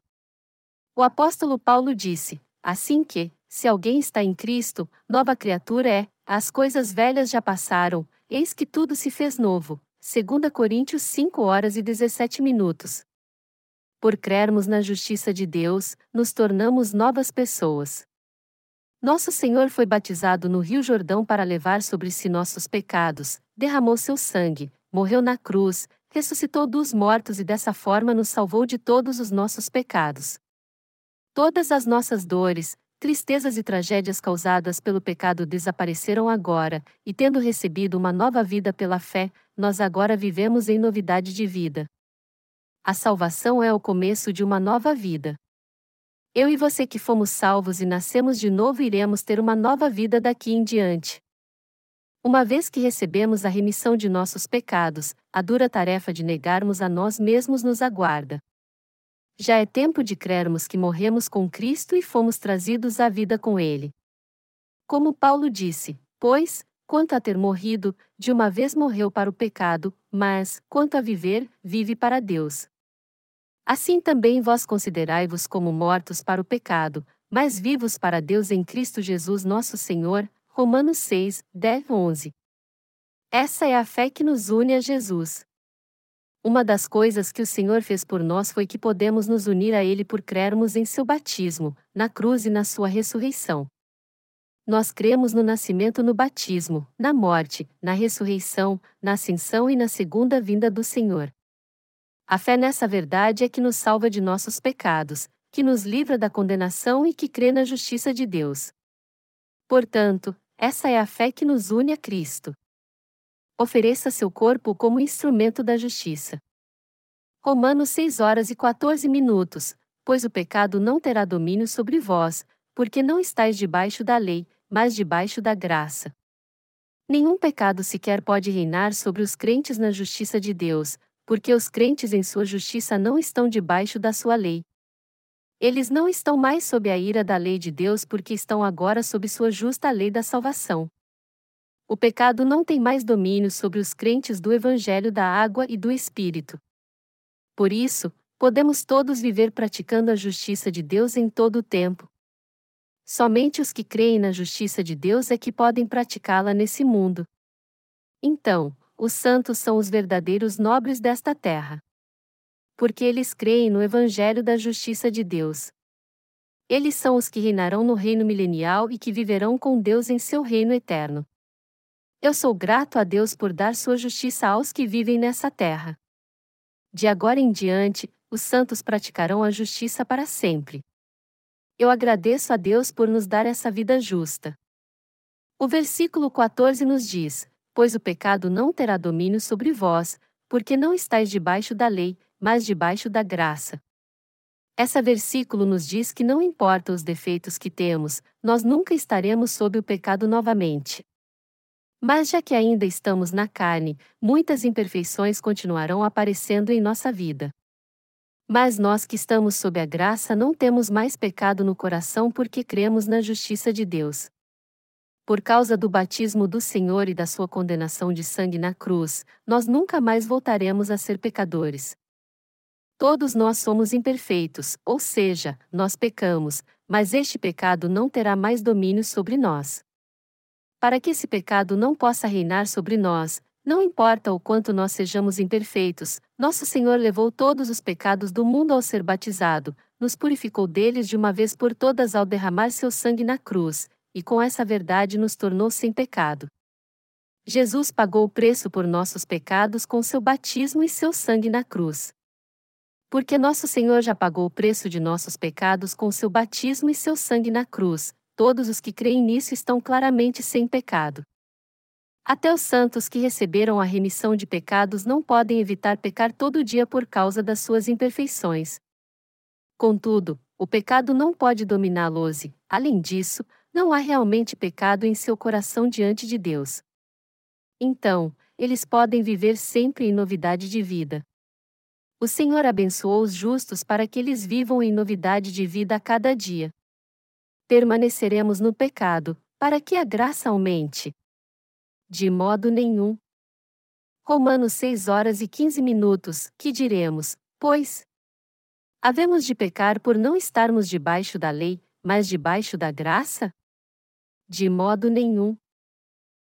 O apóstolo Paulo disse: Assim que, se alguém está em Cristo, nova criatura é, as coisas velhas já passaram, eis que tudo se fez novo. 2 Coríntios 5 horas e 17 minutos. Por crermos na justiça de Deus, nos tornamos novas pessoas. Nosso Senhor foi batizado no Rio Jordão para levar sobre si nossos pecados, derramou seu sangue, morreu na cruz, ressuscitou dos mortos e dessa forma nos salvou de todos os nossos pecados. Todas as nossas dores, tristezas e tragédias causadas pelo pecado desapareceram agora, e tendo recebido uma nova vida pela fé, nós agora vivemos em novidade de vida. A salvação é o começo de uma nova vida. Eu e você que fomos salvos e nascemos de novo iremos ter uma nova vida daqui em diante. Uma vez que recebemos a remissão de nossos pecados, a dura tarefa de negarmos a nós mesmos nos aguarda. Já é tempo de crermos que morremos com Cristo e fomos trazidos à vida com Ele. Como Paulo disse, pois, quanto a ter morrido, de uma vez morreu para o pecado, mas, quanto a viver, vive para Deus. Assim também vós considerai-vos como mortos para o pecado, mas vivos para Deus em Cristo Jesus nosso Senhor. Romanos 6, 10, 11. Essa é a fé que nos une a Jesus. Uma das coisas que o Senhor fez por nós foi que podemos nos unir a Ele por crermos em seu batismo, na cruz e na sua ressurreição. Nós cremos no nascimento no batismo, na morte, na ressurreição, na ascensão e na segunda vinda do Senhor. A fé nessa verdade é que nos salva de nossos pecados, que nos livra da condenação e que crê na justiça de Deus. Portanto, essa é a fé que nos une a Cristo. Ofereça seu corpo como instrumento da justiça. Romanos 6 horas e 14 minutos. Pois o pecado não terá domínio sobre vós, porque não estáis debaixo da lei, mas debaixo da graça. Nenhum pecado sequer pode reinar sobre os crentes na justiça de Deus, porque os crentes em sua justiça não estão debaixo da sua lei. Eles não estão mais sob a ira da lei de Deus porque estão agora sob sua justa lei da salvação. O pecado não tem mais domínio sobre os crentes do Evangelho da água e do Espírito. Por isso, podemos todos viver praticando a justiça de Deus em todo o tempo, Somente os que creem na justiça de Deus é que podem praticá-la nesse mundo. Então, os santos são os verdadeiros nobres desta terra. Porque eles creem no Evangelho da justiça de Deus. Eles são os que reinarão no reino milenial e que viverão com Deus em seu reino eterno. Eu sou grato a Deus por dar sua justiça aos que vivem nessa terra. De agora em diante, os santos praticarão a justiça para sempre. Eu agradeço a Deus por nos dar essa vida justa. O versículo 14 nos diz: Pois o pecado não terá domínio sobre vós, porque não estáis debaixo da lei, mas debaixo da graça. Essa versículo nos diz que não importa os defeitos que temos, nós nunca estaremos sob o pecado novamente. Mas já que ainda estamos na carne, muitas imperfeições continuarão aparecendo em nossa vida. Mas nós que estamos sob a graça não temos mais pecado no coração porque cremos na justiça de Deus. Por causa do batismo do Senhor e da sua condenação de sangue na cruz, nós nunca mais voltaremos a ser pecadores. Todos nós somos imperfeitos, ou seja, nós pecamos, mas este pecado não terá mais domínio sobre nós. Para que esse pecado não possa reinar sobre nós, não importa o quanto nós sejamos imperfeitos, nosso Senhor levou todos os pecados do mundo ao ser batizado, nos purificou deles de uma vez por todas ao derramar seu sangue na cruz, e com essa verdade nos tornou sem pecado. Jesus pagou o preço por nossos pecados com seu batismo e seu sangue na cruz. Porque nosso Senhor já pagou o preço de nossos pecados com seu batismo e seu sangue na cruz, todos os que creem nisso estão claramente sem pecado. Até os santos que receberam a remissão de pecados não podem evitar pecar todo dia por causa das suas imperfeições. Contudo, o pecado não pode dominá-los e, além disso, não há realmente pecado em seu coração diante de Deus. Então, eles podem viver sempre em novidade de vida. O Senhor abençoou os justos para que eles vivam em novidade de vida a cada dia. Permaneceremos no pecado, para que a graça aumente. De modo nenhum. Romanos 6 horas e 15 minutos, que diremos, pois? Havemos de pecar por não estarmos debaixo da lei, mas debaixo da graça? De modo nenhum.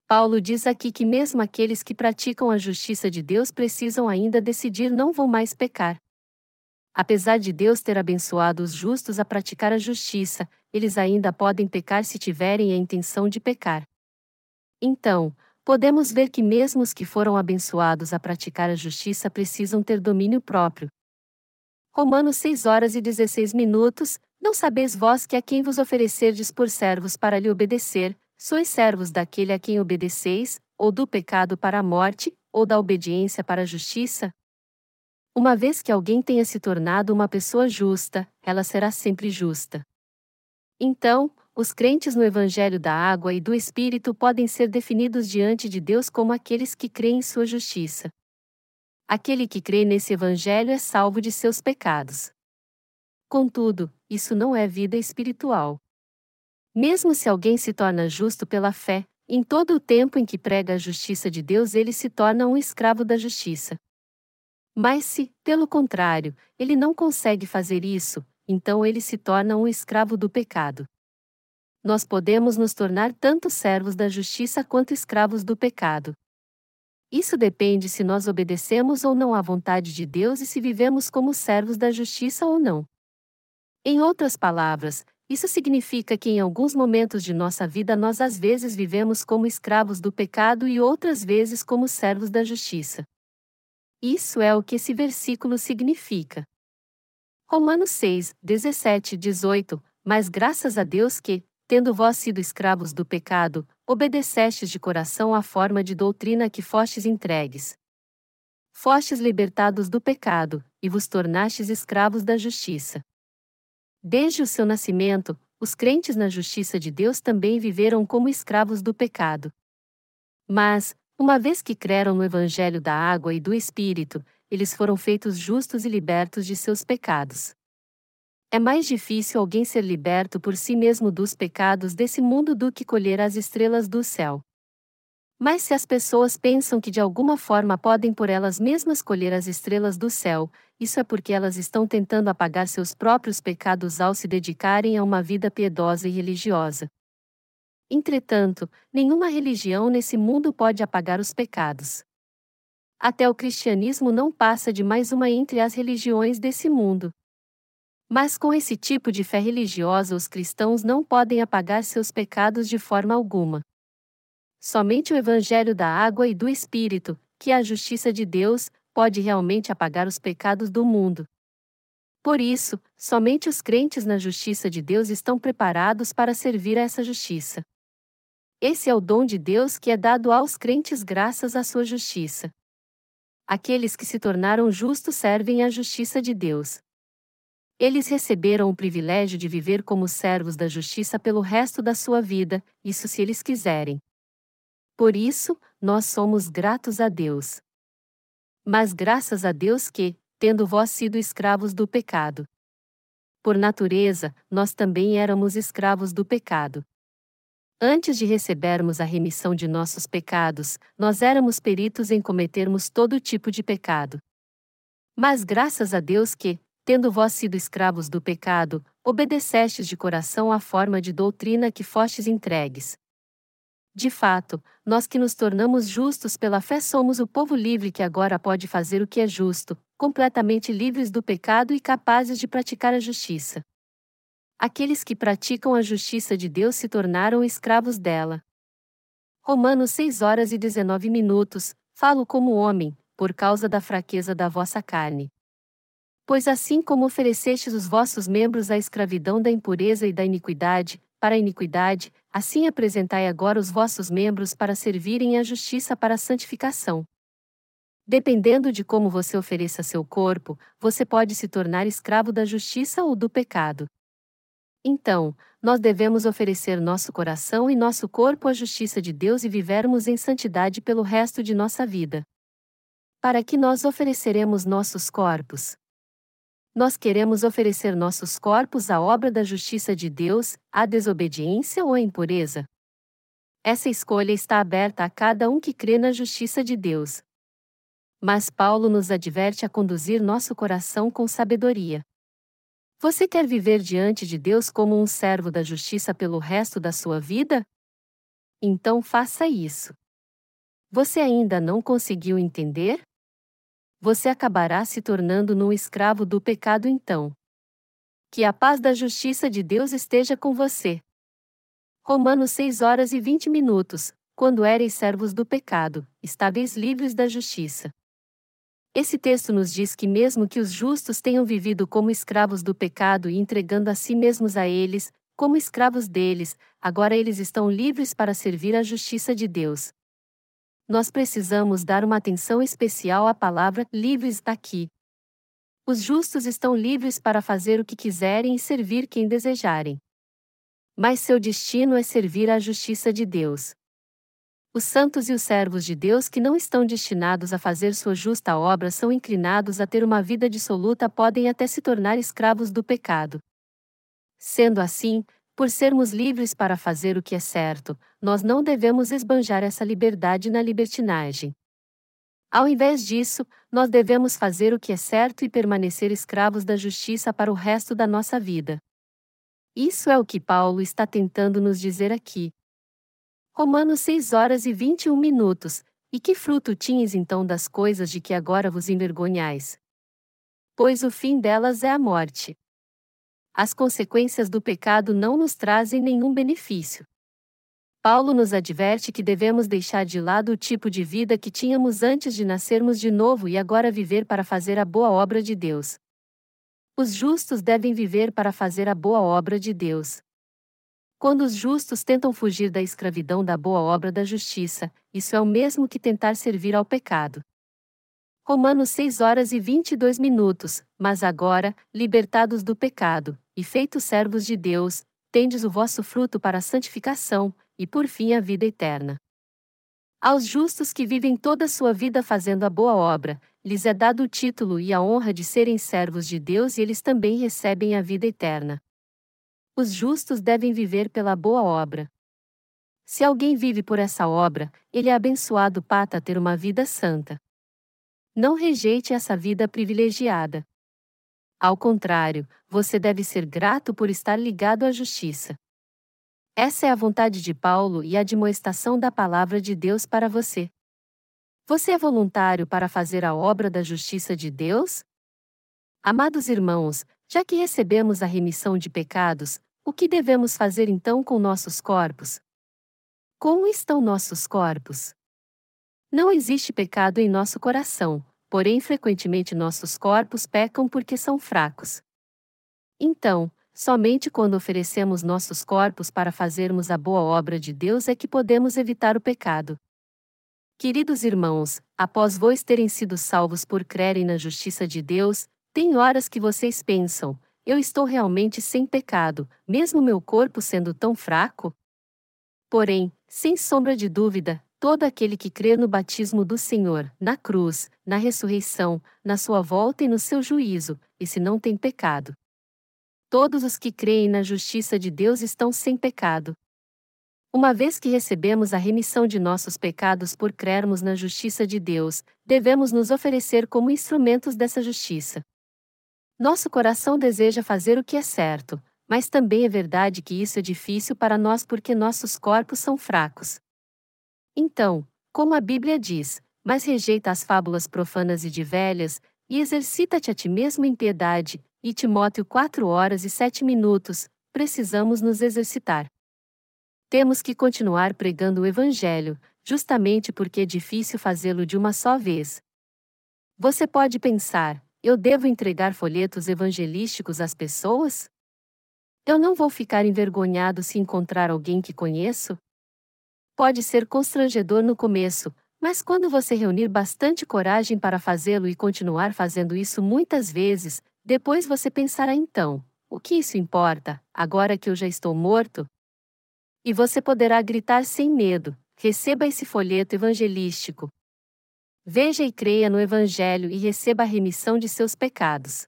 Paulo diz aqui que mesmo aqueles que praticam a justiça de Deus precisam ainda decidir não vão mais pecar. Apesar de Deus ter abençoado os justos a praticar a justiça, eles ainda podem pecar se tiverem a intenção de pecar. Então, podemos ver que mesmo os que foram abençoados a praticar a justiça precisam ter domínio próprio. Romanos 6 horas e 16 minutos, não sabeis vós que a quem vos oferecerdes por servos para lhe obedecer, sois servos daquele a quem obedeceis, ou do pecado para a morte, ou da obediência para a justiça? Uma vez que alguém tenha se tornado uma pessoa justa, ela será sempre justa. Então, os crentes no Evangelho da Água e do Espírito podem ser definidos diante de Deus como aqueles que creem em sua justiça. Aquele que crê nesse Evangelho é salvo de seus pecados. Contudo, isso não é vida espiritual. Mesmo se alguém se torna justo pela fé, em todo o tempo em que prega a justiça de Deus ele se torna um escravo da justiça. Mas se, pelo contrário, ele não consegue fazer isso, então ele se torna um escravo do pecado nós podemos nos tornar tanto servos da justiça quanto escravos do pecado. Isso depende se nós obedecemos ou não à vontade de Deus e se vivemos como servos da justiça ou não. Em outras palavras, Isso significa que em alguns momentos de nossa vida nós às vezes vivemos como escravos do pecado e outras vezes como servos da justiça. Isso é o que esse versículo significa. Romanos 6, 17 e 18 Mas graças a Deus que, tendo vós sido escravos do pecado, obedecestes de coração à forma de doutrina que fostes entregues. Fostes libertados do pecado, e vos tornastes escravos da justiça. Desde o seu nascimento, os crentes na justiça de Deus também viveram como escravos do pecado. Mas, uma vez que creram no Evangelho da água e do Espírito, eles foram feitos justos e libertos de seus pecados. É mais difícil alguém ser liberto por si mesmo dos pecados desse mundo do que colher as estrelas do céu. Mas se as pessoas pensam que de alguma forma podem por elas mesmas colher as estrelas do céu, isso é porque elas estão tentando apagar seus próprios pecados ao se dedicarem a uma vida piedosa e religiosa. Entretanto, nenhuma religião nesse mundo pode apagar os pecados. Até o cristianismo não passa de mais uma entre as religiões desse mundo. Mas com esse tipo de fé religiosa, os cristãos não podem apagar seus pecados de forma alguma. Somente o Evangelho da água e do Espírito, que é a justiça de Deus, pode realmente apagar os pecados do mundo. Por isso, somente os crentes na justiça de Deus estão preparados para servir a essa justiça. Esse é o dom de Deus que é dado aos crentes graças à sua justiça. Aqueles que se tornaram justos servem à justiça de Deus. Eles receberam o privilégio de viver como servos da justiça pelo resto da sua vida, isso se eles quiserem. Por isso, nós somos gratos a Deus. Mas graças a Deus que, tendo vós sido escravos do pecado. Por natureza, nós também éramos escravos do pecado. Antes de recebermos a remissão de nossos pecados, nós éramos peritos em cometermos todo tipo de pecado. Mas graças a Deus que, tendo vós sido escravos do pecado, obedecestes de coração à forma de doutrina que fostes entregues. De fato, nós que nos tornamos justos pela fé somos o povo livre que agora pode fazer o que é justo, completamente livres do pecado e capazes de praticar a justiça. Aqueles que praticam a justiça de Deus se tornaram escravos dela. Romanos 6 horas e 19 minutos. Falo como homem, por causa da fraqueza da vossa carne. Pois assim como oferecestes os vossos membros à escravidão da impureza e da iniquidade, para a iniquidade, assim apresentai agora os vossos membros para servirem à justiça para a santificação. Dependendo de como você ofereça seu corpo, você pode se tornar escravo da justiça ou do pecado. Então, nós devemos oferecer nosso coração e nosso corpo à justiça de Deus e vivermos em santidade pelo resto de nossa vida. Para que nós ofereceremos nossos corpos? Nós queremos oferecer nossos corpos à obra da justiça de Deus, à desobediência ou à impureza? Essa escolha está aberta a cada um que crê na justiça de Deus. Mas Paulo nos adverte a conduzir nosso coração com sabedoria. Você quer viver diante de Deus como um servo da justiça pelo resto da sua vida? Então faça isso. Você ainda não conseguiu entender? Você acabará se tornando num escravo do pecado então. Que a paz da justiça de Deus esteja com você. Romanos 6 horas e 20 minutos. Quando éreis servos do pecado, estáveis livres da justiça. Esse texto nos diz que, mesmo que os justos tenham vivido como escravos do pecado e entregando a si mesmos a eles, como escravos deles, agora eles estão livres para servir a justiça de Deus nós precisamos dar uma atenção especial à palavra livres aqui. Os justos estão livres para fazer o que quiserem e servir quem desejarem. Mas seu destino é servir à justiça de Deus. Os santos e os servos de Deus que não estão destinados a fazer sua justa obra são inclinados a ter uma vida dissoluta podem até se tornar escravos do pecado. Sendo assim, por sermos livres para fazer o que é certo, nós não devemos esbanjar essa liberdade na libertinagem. Ao invés disso, nós devemos fazer o que é certo e permanecer escravos da justiça para o resto da nossa vida. Isso é o que Paulo está tentando nos dizer aqui. Romanos 6 horas e 21 minutos. E que fruto tinhas então das coisas de que agora vos envergonhais? Pois o fim delas é a morte. As consequências do pecado não nos trazem nenhum benefício. Paulo nos adverte que devemos deixar de lado o tipo de vida que tínhamos antes de nascermos de novo e agora viver para fazer a boa obra de Deus. Os justos devem viver para fazer a boa obra de Deus. Quando os justos tentam fugir da escravidão da boa obra da justiça, isso é o mesmo que tentar servir ao pecado. Romanos 6 horas e 22 minutos. Mas agora, libertados do pecado, e feitos servos de Deus, tendes o vosso fruto para a santificação, e por fim a vida eterna. Aos justos que vivem toda a sua vida fazendo a boa obra, lhes é dado o título e a honra de serem servos de Deus e eles também recebem a vida eterna. Os justos devem viver pela boa obra. Se alguém vive por essa obra, ele é abençoado para ter uma vida santa. Não rejeite essa vida privilegiada. Ao contrário, você deve ser grato por estar ligado à justiça. Essa é a vontade de Paulo e a demonstração da palavra de Deus para você. Você é voluntário para fazer a obra da justiça de Deus? Amados irmãos, já que recebemos a remissão de pecados, o que devemos fazer então com nossos corpos? Como estão nossos corpos? Não existe pecado em nosso coração, porém frequentemente nossos corpos pecam porque são fracos. Então, somente quando oferecemos nossos corpos para fazermos a boa obra de Deus é que podemos evitar o pecado. Queridos irmãos, após vós terem sido salvos por crerem na justiça de Deus, tem horas que vocês pensam: eu estou realmente sem pecado, mesmo meu corpo sendo tão fraco? Porém, sem sombra de dúvida, todo aquele que crê no batismo do Senhor, na cruz, na ressurreição, na sua volta e no seu juízo, esse não tem pecado. Todos os que creem na justiça de Deus estão sem pecado. Uma vez que recebemos a remissão de nossos pecados por crermos na justiça de Deus, devemos nos oferecer como instrumentos dessa justiça. Nosso coração deseja fazer o que é certo, mas também é verdade que isso é difícil para nós porque nossos corpos são fracos. Então, como a Bíblia diz, mas rejeita as fábulas profanas e de velhas, e exercita-te a ti mesmo em piedade, e Timóteo 4 horas e 7 minutos, precisamos nos exercitar. Temos que continuar pregando o Evangelho, justamente porque é difícil fazê-lo de uma só vez. Você pode pensar, eu devo entregar folhetos evangelísticos às pessoas? Eu não vou ficar envergonhado se encontrar alguém que conheço? Pode ser constrangedor no começo, mas quando você reunir bastante coragem para fazê-lo e continuar fazendo isso muitas vezes, depois você pensará então: o que isso importa, agora que eu já estou morto? E você poderá gritar sem medo: receba esse folheto evangelístico. Veja e creia no Evangelho e receba a remissão de seus pecados.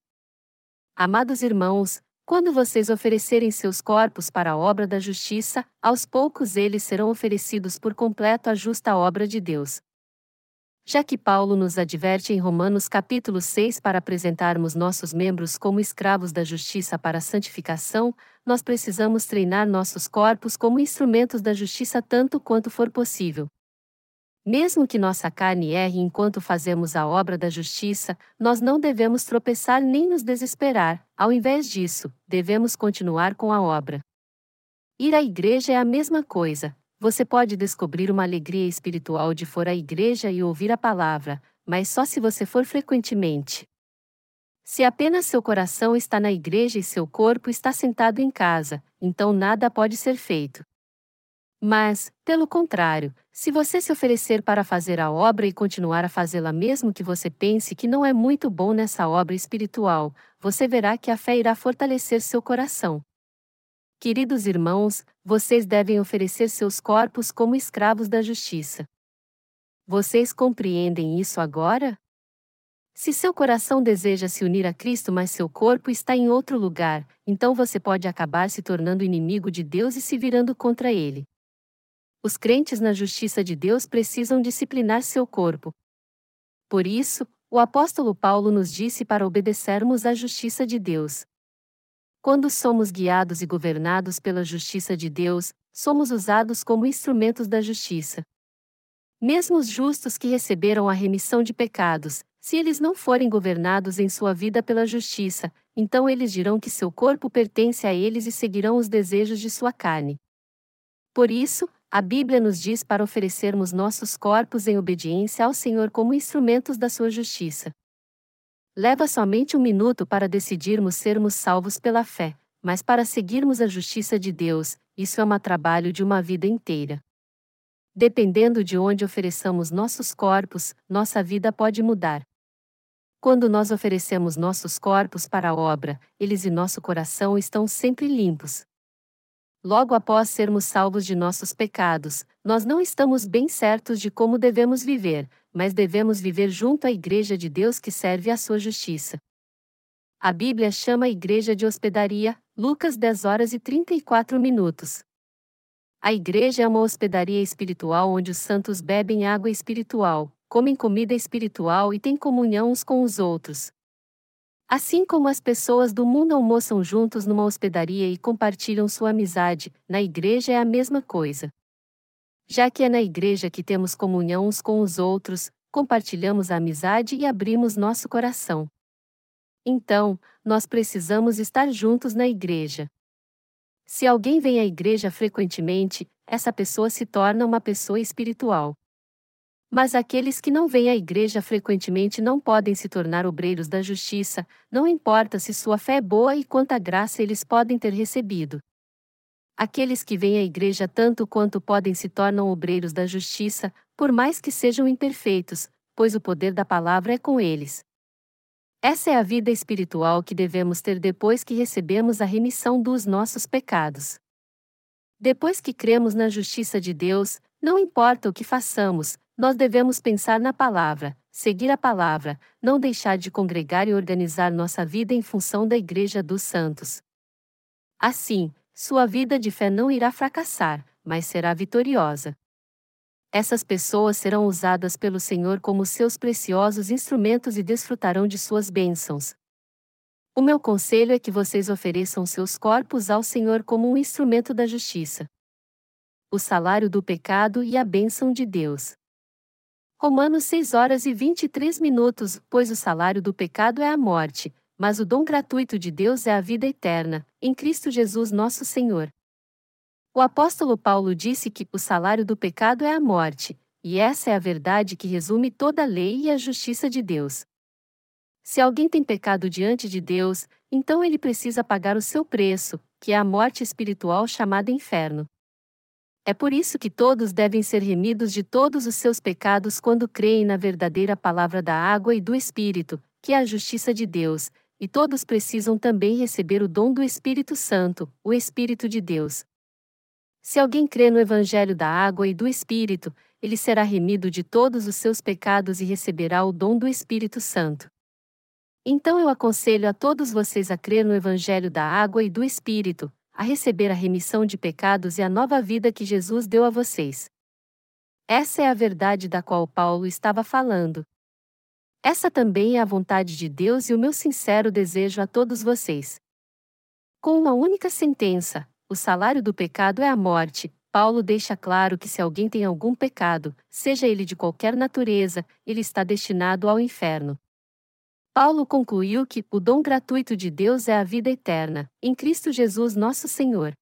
Amados irmãos, quando vocês oferecerem seus corpos para a obra da justiça, aos poucos eles serão oferecidos por completo à justa obra de Deus. Já que Paulo nos adverte em Romanos capítulo 6 para apresentarmos nossos membros como escravos da justiça para a santificação, nós precisamos treinar nossos corpos como instrumentos da justiça tanto quanto for possível. Mesmo que nossa carne erre enquanto fazemos a obra da justiça, nós não devemos tropeçar nem nos desesperar, ao invés disso, devemos continuar com a obra. Ir à igreja é a mesma coisa. Você pode descobrir uma alegria espiritual de for à igreja e ouvir a palavra, mas só se você for frequentemente. Se apenas seu coração está na igreja e seu corpo está sentado em casa, então nada pode ser feito. Mas, pelo contrário, se você se oferecer para fazer a obra e continuar a fazê-la mesmo que você pense que não é muito bom nessa obra espiritual, você verá que a fé irá fortalecer seu coração. Queridos irmãos, vocês devem oferecer seus corpos como escravos da justiça. Vocês compreendem isso agora? Se seu coração deseja se unir a Cristo, mas seu corpo está em outro lugar, então você pode acabar se tornando inimigo de Deus e se virando contra ele. Os crentes na justiça de Deus precisam disciplinar seu corpo. Por isso, o apóstolo Paulo nos disse para obedecermos à justiça de Deus. Quando somos guiados e governados pela justiça de Deus, somos usados como instrumentos da justiça. Mesmo os justos que receberam a remissão de pecados, se eles não forem governados em sua vida pela justiça, então eles dirão que seu corpo pertence a eles e seguirão os desejos de sua carne. Por isso, a Bíblia nos diz para oferecermos nossos corpos em obediência ao Senhor como instrumentos da sua justiça. Leva somente um minuto para decidirmos sermos salvos pela fé, mas para seguirmos a justiça de Deus, isso é um trabalho de uma vida inteira. Dependendo de onde ofereçamos nossos corpos, nossa vida pode mudar. Quando nós oferecemos nossos corpos para a obra, eles e nosso coração estão sempre limpos. Logo após sermos salvos de nossos pecados, nós não estamos bem certos de como devemos viver, mas devemos viver junto à Igreja de Deus que serve à sua justiça. A Bíblia chama a igreja de hospedaria, Lucas 10 horas e 34 minutos. A igreja é uma hospedaria espiritual onde os santos bebem água espiritual, comem comida espiritual e têm comunhão uns com os outros. Assim como as pessoas do mundo almoçam juntos numa hospedaria e compartilham sua amizade, na igreja é a mesma coisa. Já que é na igreja que temos comunhão uns com os outros, compartilhamos a amizade e abrimos nosso coração. Então, nós precisamos estar juntos na igreja. Se alguém vem à igreja frequentemente, essa pessoa se torna uma pessoa espiritual. Mas aqueles que não vêm à igreja frequentemente não podem se tornar obreiros da justiça, não importa se sua fé é boa e quanta graça eles podem ter recebido. Aqueles que vêm à igreja tanto quanto podem se tornam obreiros da justiça, por mais que sejam imperfeitos, pois o poder da palavra é com eles. Essa é a vida espiritual que devemos ter depois que recebemos a remissão dos nossos pecados. Depois que cremos na justiça de Deus, não importa o que façamos, nós devemos pensar na palavra, seguir a palavra, não deixar de congregar e organizar nossa vida em função da Igreja dos Santos. Assim, sua vida de fé não irá fracassar, mas será vitoriosa. Essas pessoas serão usadas pelo Senhor como seus preciosos instrumentos e desfrutarão de suas bênçãos. O meu conselho é que vocês ofereçam seus corpos ao Senhor como um instrumento da justiça. O salário do pecado e a bênção de Deus. Romanos 6 horas e 23 minutos, pois o salário do pecado é a morte, mas o dom gratuito de Deus é a vida eterna, em Cristo Jesus nosso Senhor. O apóstolo Paulo disse que o salário do pecado é a morte, e essa é a verdade que resume toda a lei e a justiça de Deus. Se alguém tem pecado diante de Deus, então ele precisa pagar o seu preço, que é a morte espiritual chamada inferno. É por isso que todos devem ser remidos de todos os seus pecados quando creem na verdadeira palavra da água e do Espírito, que é a justiça de Deus, e todos precisam também receber o dom do Espírito Santo, o Espírito de Deus. Se alguém crê no Evangelho da água e do Espírito, ele será remido de todos os seus pecados e receberá o dom do Espírito Santo. Então eu aconselho a todos vocês a crer no Evangelho da água e do Espírito, a receber a remissão de pecados e a nova vida que Jesus deu a vocês. Essa é a verdade da qual Paulo estava falando. Essa também é a vontade de Deus e o meu sincero desejo a todos vocês. Com uma única sentença, o salário do pecado é a morte, Paulo deixa claro que se alguém tem algum pecado, seja ele de qualquer natureza, ele está destinado ao inferno. Paulo concluiu que o dom gratuito de Deus é a vida eterna, em Cristo Jesus nosso Senhor.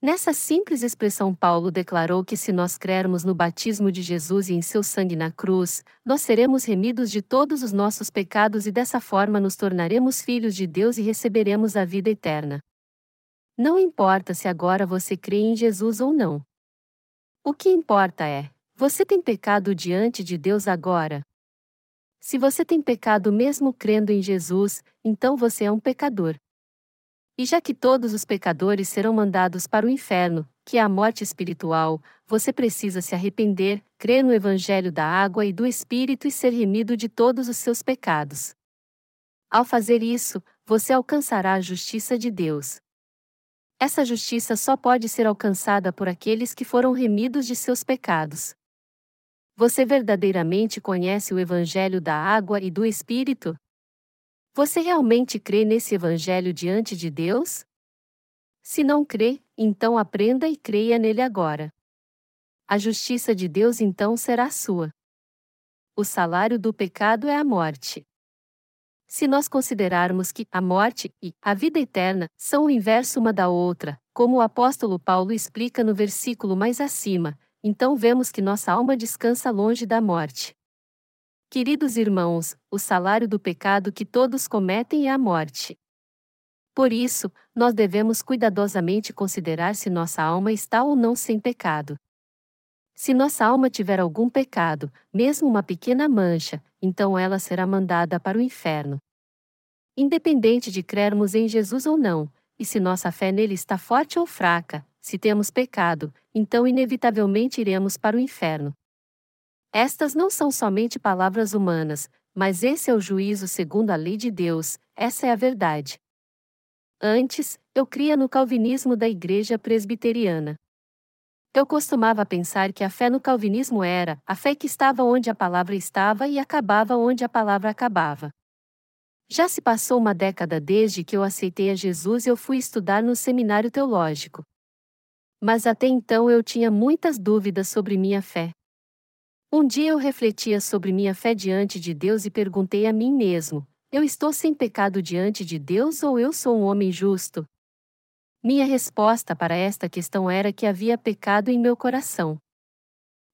Nessa simples expressão, Paulo declarou que se nós crermos no batismo de Jesus e em seu sangue na cruz, nós seremos remidos de todos os nossos pecados e dessa forma nos tornaremos filhos de Deus e receberemos a vida eterna. Não importa se agora você crê em Jesus ou não. O que importa é: você tem pecado diante de Deus agora? Se você tem pecado mesmo crendo em Jesus, então você é um pecador. E já que todos os pecadores serão mandados para o inferno, que é a morte espiritual, você precisa se arrepender, crer no Evangelho da água e do Espírito e ser remido de todos os seus pecados. Ao fazer isso, você alcançará a justiça de Deus. Essa justiça só pode ser alcançada por aqueles que foram remidos de seus pecados. Você verdadeiramente conhece o Evangelho da água e do Espírito? Você realmente crê nesse Evangelho diante de Deus? Se não crê, então aprenda e creia nele agora. A justiça de Deus então será sua. O salário do pecado é a morte. Se nós considerarmos que a morte e a vida eterna são o inverso uma da outra, como o apóstolo Paulo explica no versículo mais acima, então vemos que nossa alma descansa longe da morte. Queridos irmãos, o salário do pecado que todos cometem é a morte. Por isso, nós devemos cuidadosamente considerar se nossa alma está ou não sem pecado. Se nossa alma tiver algum pecado, mesmo uma pequena mancha, então ela será mandada para o inferno. Independente de crermos em Jesus ou não, e se nossa fé nele está forte ou fraca, se temos pecado, então inevitavelmente iremos para o inferno. Estas não são somente palavras humanas, mas esse é o juízo segundo a lei de Deus, essa é a verdade. Antes, eu cria no calvinismo da Igreja Presbiteriana. Eu costumava pensar que a fé no calvinismo era a fé que estava onde a palavra estava e acabava onde a palavra acabava. Já se passou uma década desde que eu aceitei a Jesus e eu fui estudar no seminário teológico. Mas até então eu tinha muitas dúvidas sobre minha fé. Um dia eu refletia sobre minha fé diante de Deus e perguntei a mim mesmo: eu estou sem pecado diante de Deus ou eu sou um homem justo? Minha resposta para esta questão era que havia pecado em meu coração.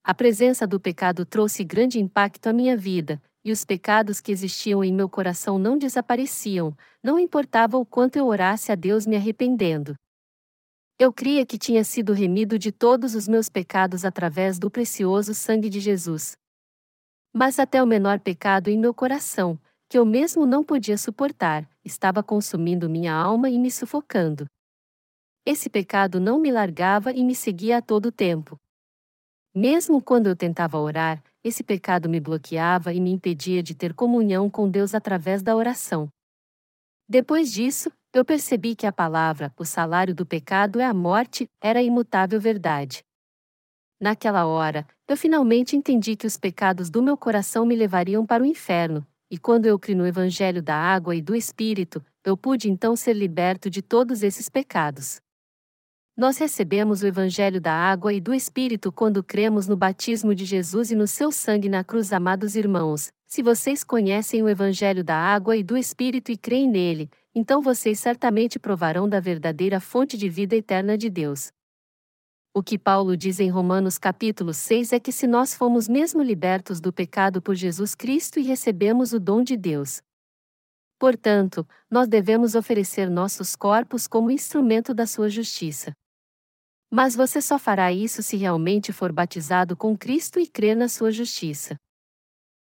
A presença do pecado trouxe grande impacto à minha vida, e os pecados que existiam em meu coração não desapareciam, não importava o quanto eu orasse a Deus me arrependendo. Eu cria que tinha sido remido de todos os meus pecados através do precioso sangue de Jesus. Mas até o menor pecado em meu coração, que eu mesmo não podia suportar, estava consumindo minha alma e me sufocando. Esse pecado não me largava e me seguia a todo tempo. Mesmo quando eu tentava orar, esse pecado me bloqueava e me impedia de ter comunhão com Deus através da oração. Depois disso, eu percebi que a palavra, o salário do pecado é a morte, era a imutável verdade. Naquela hora, eu finalmente entendi que os pecados do meu coração me levariam para o inferno, e quando eu criei no Evangelho da água e do Espírito, eu pude então ser liberto de todos esses pecados. Nós recebemos o Evangelho da água e do Espírito quando cremos no batismo de Jesus e no seu sangue na cruz, amados irmãos. Se vocês conhecem o Evangelho da água e do Espírito e creem nele, então vocês certamente provarão da verdadeira fonte de vida eterna de Deus. O que Paulo diz em Romanos capítulo 6 é que se nós fomos mesmo libertos do pecado por Jesus Cristo e recebemos o dom de Deus. Portanto, nós devemos oferecer nossos corpos como instrumento da sua justiça. Mas você só fará isso se realmente for batizado com Cristo e crer na sua justiça.